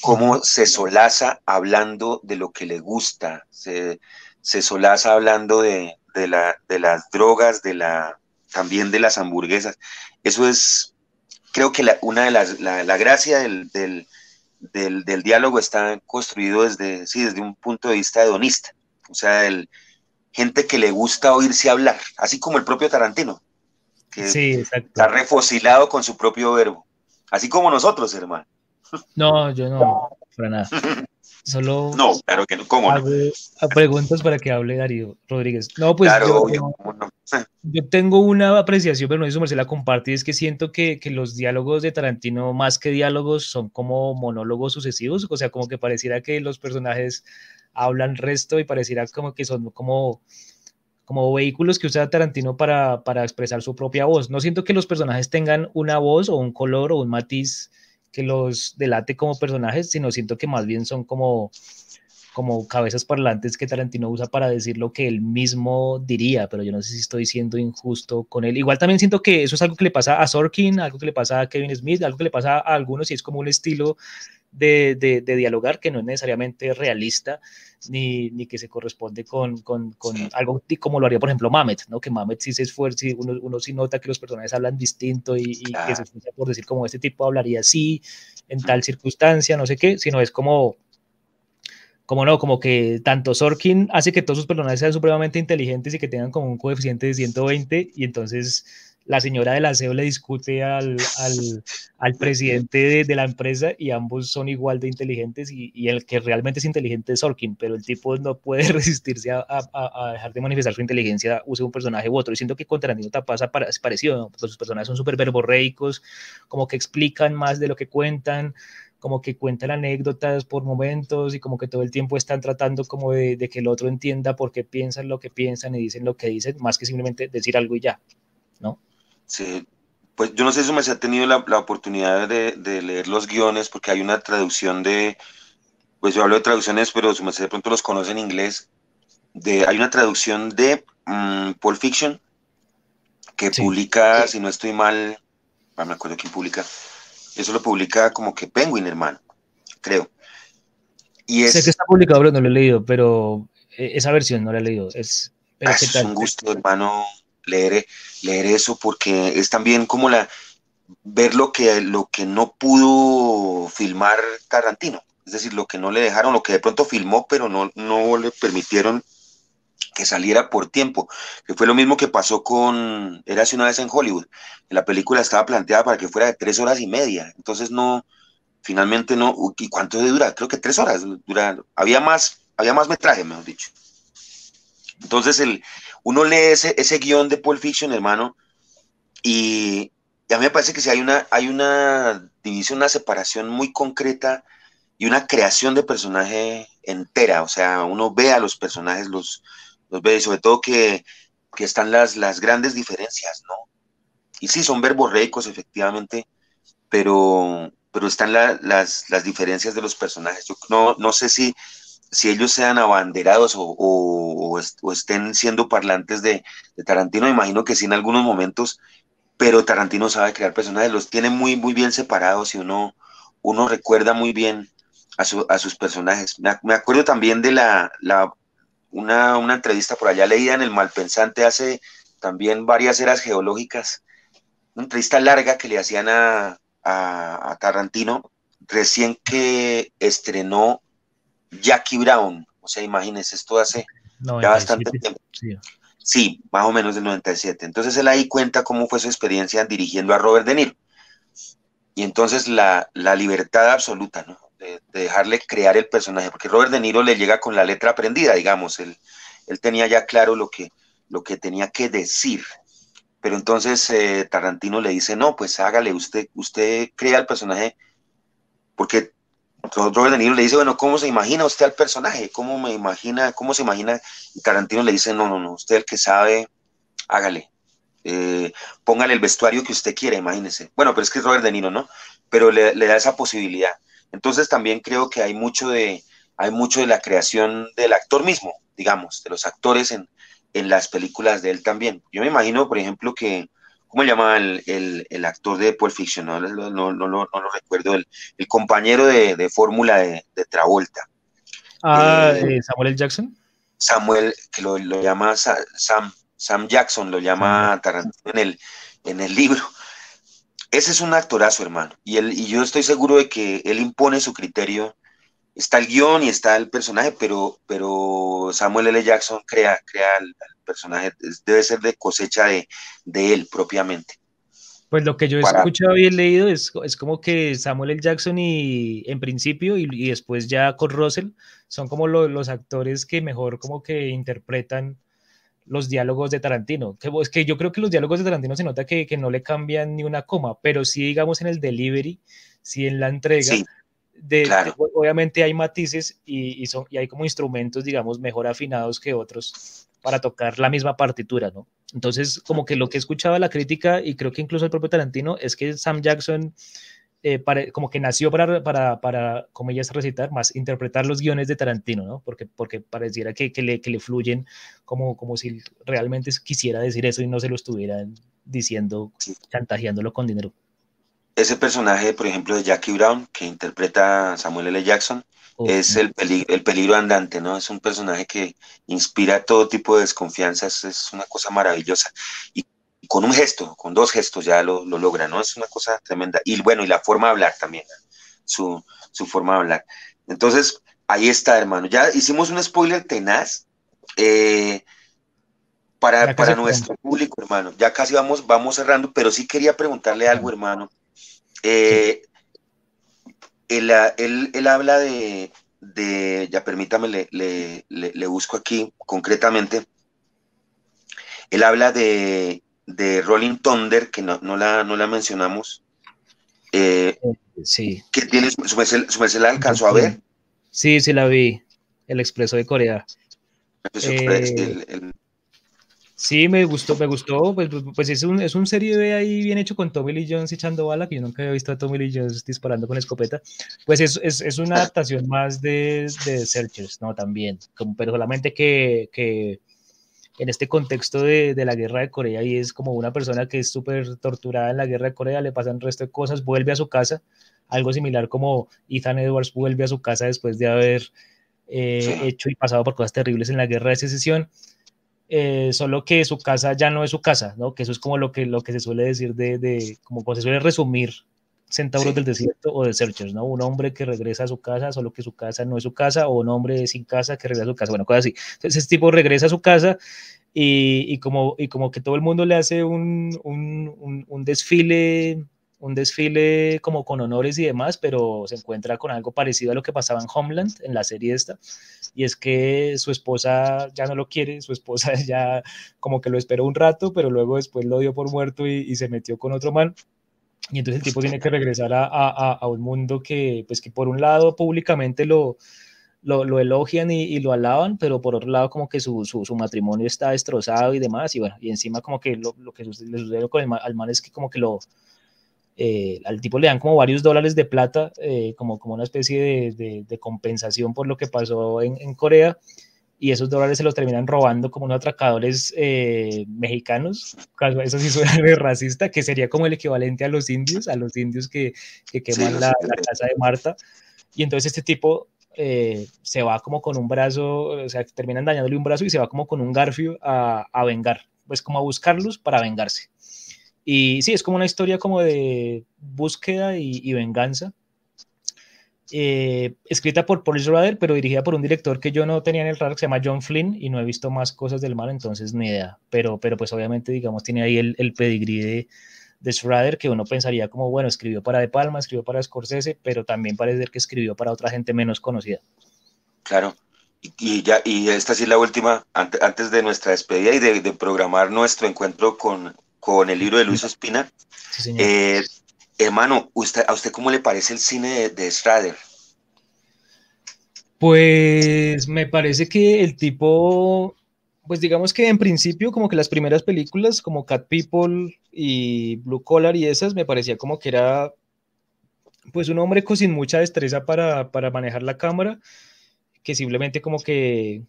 cómo se solaza hablando de lo que le gusta, se, se solaza hablando de, de, la, de las drogas, de la, también de las hamburguesas. Eso es, creo que la, una de las, la, la gracia del, del, del, del, diálogo está construido desde, sí, desde un punto de vista hedonista. O sea, el, gente que le gusta oírse hablar, así como el propio Tarantino, que está refosilado con su propio verbo, así como nosotros, hermano. No, yo no, para nada. Solo no, claro que no, ¿cómo hago preguntas para que hable Darío Rodríguez. No, pues yo, yo, tengo una apreciación, pero no si Marcela comparte, es que siento que, que, los diálogos de Tarantino, más que diálogos, son como monólogos sucesivos, o sea, como que pareciera que los personajes hablan resto y pareciera como que son como, como vehículos que usa Tarantino para, para expresar su propia voz. No siento que los personajes tengan una voz o un color o un matiz que los delate como personajes, sino siento que más bien son como, como cabezas parlantes que Tarantino usa para decir lo que él mismo diría, pero yo no sé si estoy siendo injusto con él. Igual también siento que eso es algo que le pasa a Sorkin, algo que le pasa a Kevin Smith, algo que le pasa a algunos y es como un estilo de, de, dialogar que no es necesariamente realista ni, ni que se corresponde con, con, con, algo como lo haría, por ejemplo, Mamet, ¿no? Que Mamet sí se esfuerza, uno, uno sí nota que los personajes hablan distinto y, que se esfuerza por decir como este tipo hablaría así, en tal circunstancia, no sé qué, sino es como como no, como que tanto Sorkin hace que todos sus personajes sean supremamente inteligentes y que tengan como un coeficiente de 120 y entonces la señora del aseo le discute al, al, presidente de, la empresa y ambos son igual de inteligentes y, el que realmente es inteligente es Sorkin, pero el tipo no puede resistirse a, a, dejar de manifestar su inteligencia, use un personaje u otro. Y siento que con Tarantino pasa es parecido, ¿no? sus personajes son súper verborreicos, como que explican más de lo que cuentan, como que cuentan anécdotas por momentos y como que todo el tiempo están tratando como de, de que el otro entienda por qué piensan lo que piensan y dicen lo que dicen, más que simplemente decir algo y ya, ¿no? Sí, pues yo no sé si me ha tenido la, la oportunidad de, de, leer los guiones, porque hay una traducción de, pues yo hablo de traducciones, pero si de pronto los conoce en inglés, de, hay una traducción de um, Pulp Fiction que sí. publica, si no estoy mal, no me acuerdo quién publica, eso lo publica como que Penguin, hermano, creo. Y es, sé que está publicado, pero no lo he leído, pero eh, esa versión no la he leído. Es, ah, es un gusto, hermano, leer, leer eso porque es también como la ver lo que, lo que no pudo filmar Tarantino, es decir, lo que no le dejaron, lo que de pronto filmó, pero no, no le permitieron que saliera por tiempo, que fue lo mismo que pasó con Érase una vez en Hollywood, la película estaba planteada para que fuera de tres horas y media, entonces no, finalmente no, ¿y cuánto dura? Creo que tres horas, dura, había más, había más metraje, mejor dicho. Entonces el, uno lee ese, ese guion de Pulp Fiction, hermano, y, y, a mí me parece que si hay una, hay una división, una separación muy concreta y una creación de personaje entera, o sea, uno ve a los personajes, los, los ve, sobre todo que, que están las, las grandes diferencias, ¿no? Y sí, son verborreicos, efectivamente, pero, pero están la, las, las diferencias de los personajes. Yo no, no sé si si ellos sean abanderados o, estén siendo parlantes de, Tarantino, imagino que sí en algunos momentos, pero Tarantino sabe crear personajes, los tiene muy, muy bien separados y uno, uno recuerda muy bien a, sus personajes. Me, acuerdo también de la, una, una, entrevista por allá leída en El Malpensante hace también varias eras geológicas, una entrevista larga que le hacían a, a Tarantino recién que estrenó Jackie Brown. O sea, imagínense, esto hace ya bastante tiempo. Sí. más o menos del 97. Entonces él ahí cuenta cómo fue su experiencia dirigiendo a Robert De Niro. Y entonces la, libertad absoluta, ¿no? De, dejarle crear el personaje, porque Robert De Niro le llega con la letra aprendida, digamos, él, él tenía ya claro lo que, lo que tenía que decir. Pero entonces eh, Tarantino le dice, no, pues hágale, usted, usted crea el personaje, porque Robert De Niro le dice, bueno, ¿cómo se imagina usted al personaje? ¿Cómo me imagina, cómo se imagina? Y Tarantino le dice, no, no, no, usted el que sabe, hágale. Eh, póngale el vestuario que usted quiera, imagínese. Bueno, pero es que es Robert De Niro, ¿no? Pero le, da esa posibilidad. Entonces también creo que hay mucho de, hay mucho de la creación del actor mismo, digamos, de los actores en, en las películas de él también. Yo me imagino, por ejemplo, que ¿cómo se llama el, actor de Pulp Fiction? No, no, lo recuerdo, el, compañero de, fórmula de, Travolta. Ah, eh, Samuel L. Jackson. Samuel, que lo, llama Sam, Sam Jackson, lo llama Tarantino en el, en el libro. Ese es un actorazo, hermano. Y, él, y yo estoy seguro de que él impone su criterio. Está el guion y está el personaje, pero, pero Samuel L. Jackson crea, crea el, personaje debe ser de cosecha de, de él propiamente. Pues lo que yo he escuchado y he leído es, es, como que Samuel L. Jackson y en principio y, y después ya con Russell son como los actores que mejor como que interpretan los diálogos de Tarantino. Que, es que yo creo que los diálogos de Tarantino se nota que, que, no le cambian ni una coma, pero sí digamos en el delivery, sí en la entrega. De, obviamente hay matices y, y, son, y hay como instrumentos, digamos, mejor afinados que otros para tocar la misma partitura, ¿no? Entonces, como que lo que escuchaba la crítica, y creo que incluso el propio Tarantino, es que Sam Jackson eh, como que nació para, para, para, como ellas recitar, más interpretar los guiones de Tarantino, ¿no? Porque, porque pareciera que, que, le, que le fluyen como, como si realmente quisiera decir eso y no se lo estuvieran diciendo, chantajeándolo con dinero. Ese personaje, por ejemplo, de Jackie Brown, que interpreta Samuel L. Jackson, es el, el peligro andante, ¿no? Es un personaje que inspira todo tipo de desconfianzas, es una cosa maravillosa. Y con un gesto, con dos gestos ya lo, lo logra, ¿no? Es una cosa tremenda. Y bueno, y la forma de hablar también, su, su forma de hablar. Entonces, ahí está, hermano. Ya hicimos un spoiler tenaz eh, para, para nuestro público, hermano. Ya casi vamos, vamos cerrando, pero sí quería preguntarle algo, hermano. Eh, él, habla de, ya permítame, le, le, busco aquí concretamente, él habla de, de Rolling Thunder, que no, no, la, no la mencionamos. Eh, sí. Que tiene, su, su, la alcanzó a ver. Sí, sí la vi, El Expreso de Corea. Sí, me gustó, me gustó, pues, pues, pues es, un, es un serie B ahí bien hecho con Tommy Lee Jones echando bala, que yo nunca había visto a Tommy Lee Jones disparando con escopeta, pues es, es, es una adaptación más de, de, Searchers, ¿no? También, como, pero solamente que, que en este contexto de, de, la guerra de Corea y es como una persona que es súper torturada en la guerra de Corea, le pasan el resto de cosas, vuelve a su casa, algo similar como Ethan Edwards vuelve a su casa después de haber eh, hecho y pasado por cosas terribles en la guerra de secesión eh, solo que su casa ya no es su casa, ¿no? Que eso es como lo que, lo que se suele decir de, de como se suele resumir Centauros del Desierto o de Searchers, ¿no? Un hombre que regresa a su casa, solo que su casa no es su casa, o un hombre sin casa que regresa a su casa, bueno, cosas así. Entonces, ese tipo regresa a su casa y, y como, y como que todo el mundo le hace un, un, un desfile un desfile como con honores y demás, pero se encuentra con algo parecido a lo que pasaba en Homeland, en la serie esta, y es que su esposa ya no lo quiere, su esposa ya como que lo esperó un rato, pero luego después lo dio por muerto y, se metió con otro man. Y entonces el tipo tiene que regresar a, a, a un mundo que, pues que por un lado públicamente lo, lo, lo, elogian y, y, lo alaban, pero por otro lado como que su, su, su, matrimonio está destrozado y demás, y bueno, y encima como que lo, lo que le sucede con el, al man es que como que lo, eh, al tipo le dan como varios dólares de plata, eh, como, como una especie de, compensación por lo que pasó en, Corea, y esos dólares se los terminan robando como unos atracadores eh, mexicanos, eso sí suena de racista, que sería como el equivalente a los indios, a los indios que, que queman la, casa de Marta, y entonces este tipo se va como con un brazo, o sea, terminan dañándole un brazo y se va como con un garfio a, a vengar, pues como a buscarlos para vengarse. Y sí, es como una historia como de búsqueda y, venganza. Eh, escrita por Paul Schrader, pero dirigida por un director que yo no tenía en el radar, que se llama John Flynn, y no he visto más cosas del mar, entonces ni idea. Pero, pero pues obviamente, digamos, tiene ahí el, el pedigrí de, de Schrader, que uno pensaría como, bueno, escribió para De Palma, escribió para Scorsese, pero también parece ser que escribió para otra gente menos conocida. Claro. Y, ya, y esta sí es la última, antes de nuestra despedida y de, de programar nuestro encuentro con, con el libro de Luis Espina. Eh, hermano, ¿a usted cómo le parece el cine de, de Pues me parece que el tipo, pues digamos que en principio como que las primeras películas como Cat People y Blue Collar y esas me parecía como que era pues un hombre sin mucha destreza para, para manejar la cámara, que simplemente como que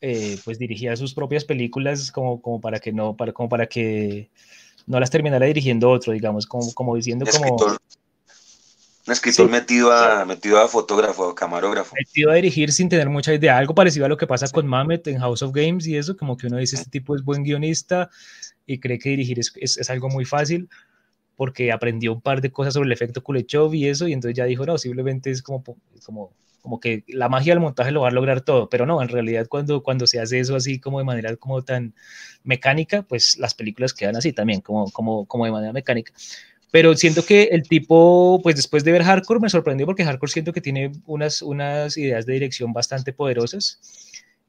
eh, pues dirigía sus propias películas como, como para que no, para, como para que no las terminara dirigiendo otro, digamos, como, como diciendo un como... Escritor, un escritor metido, a, metido a fotógrafo, camarógrafo. Metido a dirigir sin tener mucha idea, algo parecido a lo que pasa con Mamet en House of Games y eso, como que uno dice, este tipo es buen guionista y cree que dirigir es, es, es algo muy fácil porque aprendió un par de cosas sobre el efecto Kuleshov y eso, y entonces ya dijo, no, simplemente es como, como como que la magia del montaje lo va a lograr todo, pero no, en realidad cuando, cuando se hace eso así como de manera como tan mecánica, pues las películas quedan así también, como, como, como de manera mecánica. Pero siento que el tipo, pues después de ver Hardcore, me sorprendió porque Hardcore siento que tiene unas, unas ideas de dirección bastante poderosas.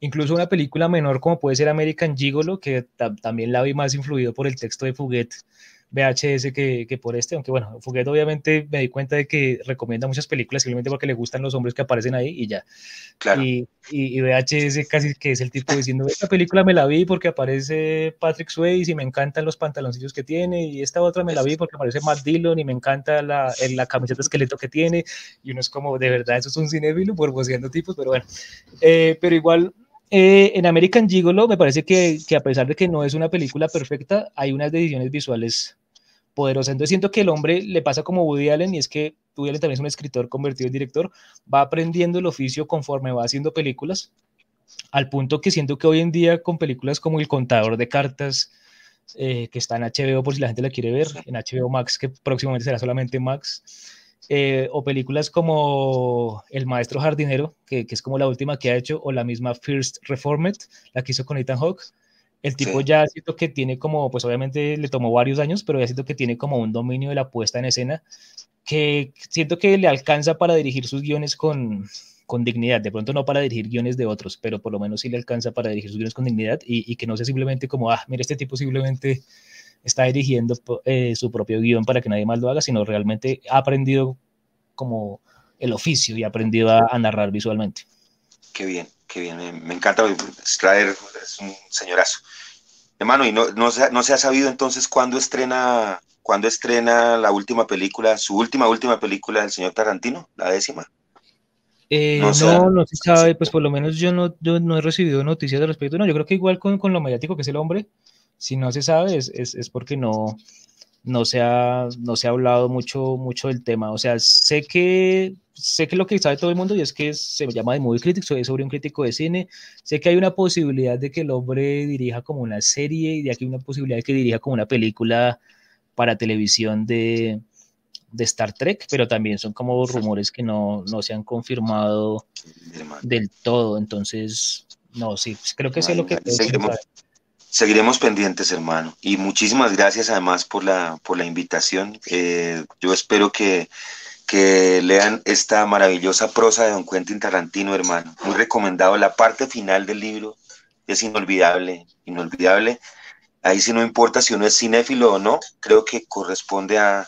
Incluso una película menor como puede ser American Gigolo, que también la vi más influido por el texto de Fuguet, VHS que, que, por este, aunque bueno, Fuguet obviamente me di cuenta de que recomienda muchas películas simplemente porque le gustan los hombres que aparecen ahí y ya. Claro. Y, y, VHS casi que es el tipo diciendo, esta película me la vi porque aparece Patrick Swayze y me encantan los pantaloncillos que tiene y esta otra me la vi porque aparece Matt Dillon y me encanta la, la camiseta esqueleto que tiene y uno es como, de verdad, eso es un cinéfilo borboseando tipos, pero bueno, eh, pero igual eh, en American Gigolo me parece que, que, a pesar de que no es una película perfecta, hay unas decisiones visuales poderosas. Entonces siento que el hombre le pasa como Woody Allen y es que Woody Allen también es un escritor convertido en director, va aprendiendo el oficio conforme va haciendo películas, al punto que siento que hoy en día con películas como El Contador de Cartas, eh, que está en HBO por si la gente la quiere ver, en HBO Max, que próximamente será solamente Max, eh, o películas como El Maestro Jardinero, que, que, es como la última que ha hecho, o la misma First Reformed, la que hizo con Ethan Hawke. El tipo ya siento que tiene como, pues obviamente le tomó varios años, pero ya siento que tiene como un dominio de la puesta en escena que siento que le alcanza para dirigir sus guiones con, con dignidad. De pronto no para dirigir guiones de otros, pero por lo menos sí le alcanza para dirigir sus guiones con dignidad y, y que no sea simplemente como, ah, mira, este tipo simplemente está dirigiendo eh, su propio guion para que nadie más lo haga, sino realmente ha aprendido como el oficio y ha aprendido a, narrar visualmente. Qué bien, qué bien, me, encanta. Strader es un señorazo. Hermano, ¿y no, no, se, no se ha sabido entonces cuándo estrena, cuándo estrena la última película, su última, última película del señor Tarantino, la décima? Eh, no, no, no, se sabe, pues por lo menos yo no, yo no he recibido noticias al respecto. No, yo creo que igual con, con lo mediático que es el hombre, si no se sabe es, es, porque no, no, se ha, no se ha hablado mucho, mucho del tema. O sea, sé que, sé que lo que sabe todo el mundo y es que se llama de Movie Critics, es sobre un crítico de cine. Sé que hay una posibilidad de que el hombre dirija como una serie y de aquí una posibilidad de que dirija como una película para televisión de, de Star Trek, pero también son como rumores que no, no se han confirmado del todo. Entonces, no, sí, creo que sé lo que... Seguiremos pendientes, hermano. Y muchísimas gracias además por la, por la invitación. Eh, yo espero que, que lean esta maravillosa prosa de Don Quentin Tarantino, hermano. Muy recomendado. La parte final del libro es inolvidable, inolvidable. Ahí sí no importa si uno es cinéfilo o no, creo que corresponde a,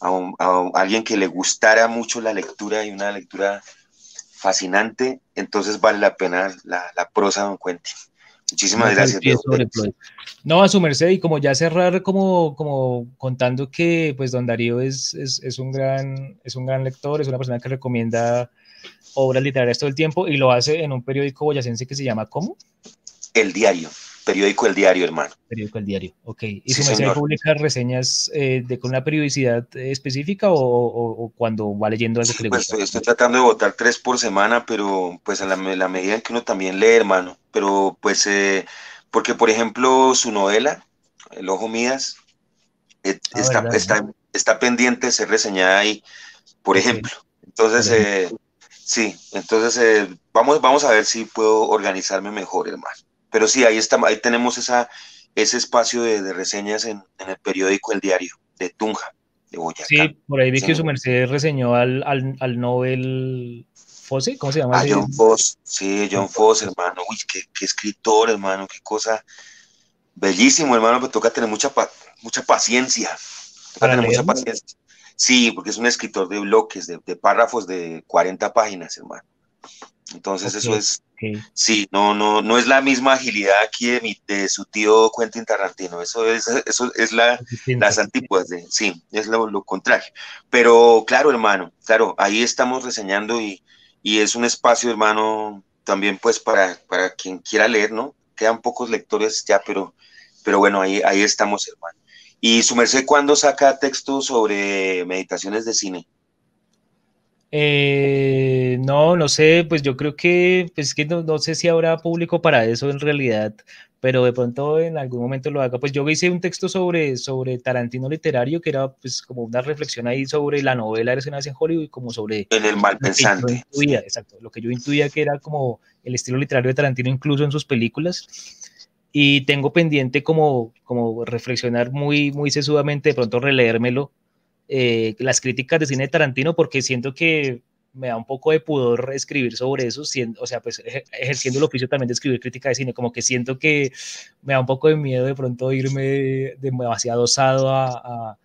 a, alguien que le gustara mucho la lectura y una lectura fascinante, entonces vale la pena la, la prosa de Don Quentin. Muchísimas gracias. No, a su merced, y como ya cerrar, como, como contando que pues don Darío es, es, un gran, es un gran lector, es una persona que recomienda obras literarias todo el tiempo y lo hace en un periódico boyacense que se llama ¿cómo? El Diario. Periódico El Diario, hermano. Periódico El Diario, ok. ¿Y su merced publica reseñas eh, de, con una periodicidad específica o, cuando va leyendo algo que le pues, Estoy tratando de votar tres por semana, pero pues a la, medida en que uno también lee, hermano. Pero pues, eh, porque por ejemplo, su novela, El Ojo Mías, eh, ah, está, está, está, pendiente de ser reseñada ahí, por ejemplo. Entonces, sí, entonces vamos, vamos a ver si puedo organizarme mejor, hermano pero sí, ahí, está, ahí tenemos esa, ese espacio de, reseñas en, el periódico El Diario de Tunja, de Boyacá. Sí, por ahí vi que su merced reseñó al, al, Nobel Fosse, ¿cómo se llama? A John Foss, sí, John Foss, hermano, uy, qué, escritor, hermano, qué cosa bellísimo, hermano, pero toca tener mucha, mucha paciencia, toca tener mucha paciencia. Sí, porque es un escritor de bloques, de, de párrafos de 40 páginas, hermano. Entonces eso es, sí, no, no, no es la misma agilidad aquí de, mi, de su tío Quentin Tarantino, eso es, eso es la, las antípodas de, sí, es lo, contrario. Pero claro, hermano, claro, ahí estamos reseñando y, y es un espacio, hermano, también pues para, para quien quiera leer, ¿no? Quedan pocos lectores ya, pero, pero bueno, ahí, ahí estamos, hermano. ¿Y su merced cuándo saca textos sobre meditaciones de cine? Eh, no, no sé, pues yo creo que, pues que no, sé si habrá público para eso en realidad, pero de pronto en algún momento lo haga. Pues yo hice un texto sobre, sobre Tarantino literario, que era pues como una reflexión ahí sobre la novela de escenas en Hollywood como sobre... En el mal pensante. exacto, lo que yo intuía que era como el estilo literario de Tarantino incluso en sus películas. Y tengo pendiente como, como reflexionar muy, muy sesudamente, de pronto releérmelo eh, las críticas de cine de Tarantino porque siento que me da un poco de pudor escribir sobre eso, o sea, pues ejerciendo el oficio también de escribir crítica de cine, como que siento que me da un poco de miedo de pronto irme demasiado osado a,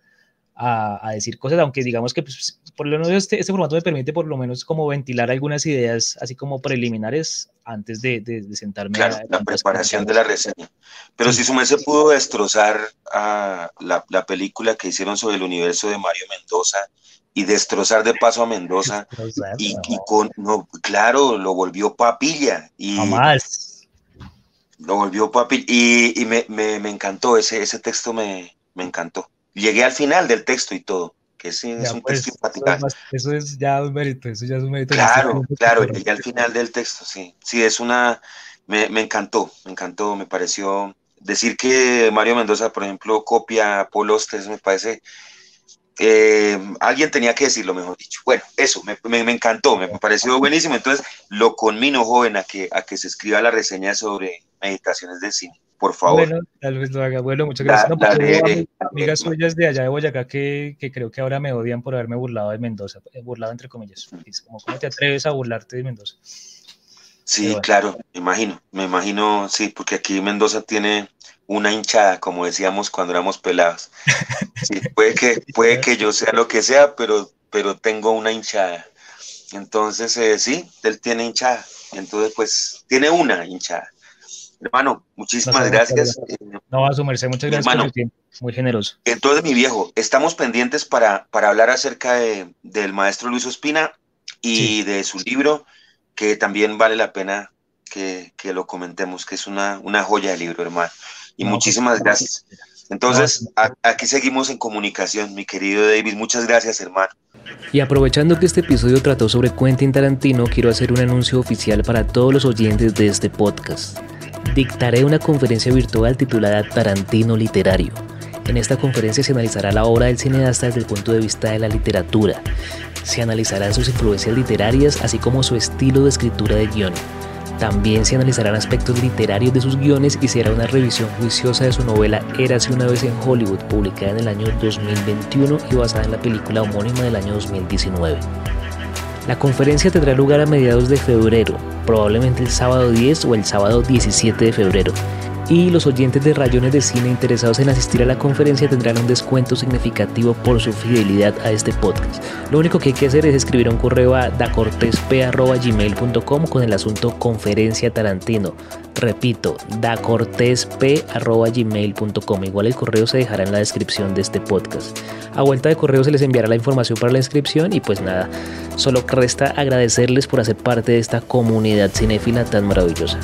a decir cosas, aunque digamos que pues, por lo menos este, este, formato me permite por lo menos como ventilar algunas ideas así como preliminares antes de, de, sentarme claro, la preparación de la reseña. Pero si su se pudo destrozar a la, la, película que hicieron sobre el universo de Mario Mendoza y destrozar de paso a Mendoza y, con no claro lo volvió papilla y más. lo volvió papilla y, y me, me, me, encantó ese ese texto me, me encantó llegué al final del texto y todo que es un pues, texto Eso es ya un mérito, eso ya es un mérito. Claro, claro, llegué al final del texto, sí. Sí, es una, me, me, encantó, me encantó, me pareció, decir que Mario Mendoza, por ejemplo, copia a Paul Ostes, me parece, eh, alguien tenía que decirlo, mejor dicho. Bueno, eso, me, me, me, encantó, me pareció buenísimo, entonces lo conmino, joven, a que, a que se escriba la reseña sobre meditaciones del cine por favor. Bueno, tal vez lo haga. Bueno, muchas gracias. no, pues, amigas suyas de allá de Boyacá que, que, creo que ahora me odian por haberme burlado de Mendoza, eh, burlado entre comillas. como, ¿cómo te atreves a burlarte de Mendoza? Sí, claro, me imagino, me imagino, sí, porque aquí Mendoza tiene una hinchada, como decíamos cuando éramos pelados. Sí, puede que, puede que yo sea lo que sea, pero, pero tengo una hinchada. Entonces, eh, sí, él tiene hinchada. Entonces, pues, tiene una hinchada. Hermano, muchísimas gracias. No, a su merced, muchas gracias hermano, por su tiempo. Muy generoso. Entonces, mi viejo, estamos pendientes para, para hablar acerca de, del maestro Luis Ospina y de su libro, que también vale la pena que, que lo comentemos, que es una, una, joya de libro, hermano. Y pues, muchísimas gracias. Entonces, aquí seguimos en comunicación, mi querido David. Muchas gracias, hermano. Y aprovechando que este episodio trató sobre Quentin Tarantino, quiero hacer un anuncio oficial para todos los oyentes de este podcast dictaré una conferencia virtual titulada Tarantino Literario. En esta conferencia se analizará la obra del cineasta desde el punto de vista de la literatura. Se analizarán sus influencias literarias así como su estilo de escritura de guion. También se analizarán aspectos literarios de sus guiones y se hará una revisión juiciosa de su novela Érase una vez en Hollywood, publicada en el año 2021 y basada en la película homónima del año 2019. La conferencia tendrá lugar a mediados de febrero, probablemente el sábado 10 o el sábado 17 de febrero. Y los oyentes de Rayones de Cine interesados en asistir a la conferencia tendrán un descuento significativo por su fidelidad a este podcast. Lo único que hay que hacer es escribir un correo a dacortesp.gmail.com con el asunto conferencia Tarantino. Repito, dacortesp.gmail.com. Igual el correo se dejará en la descripción de este podcast. A vuelta de correo se les enviará la información para la inscripción y pues nada, solo resta agradecerles por hacer parte de esta comunidad cinéfila tan maravillosa.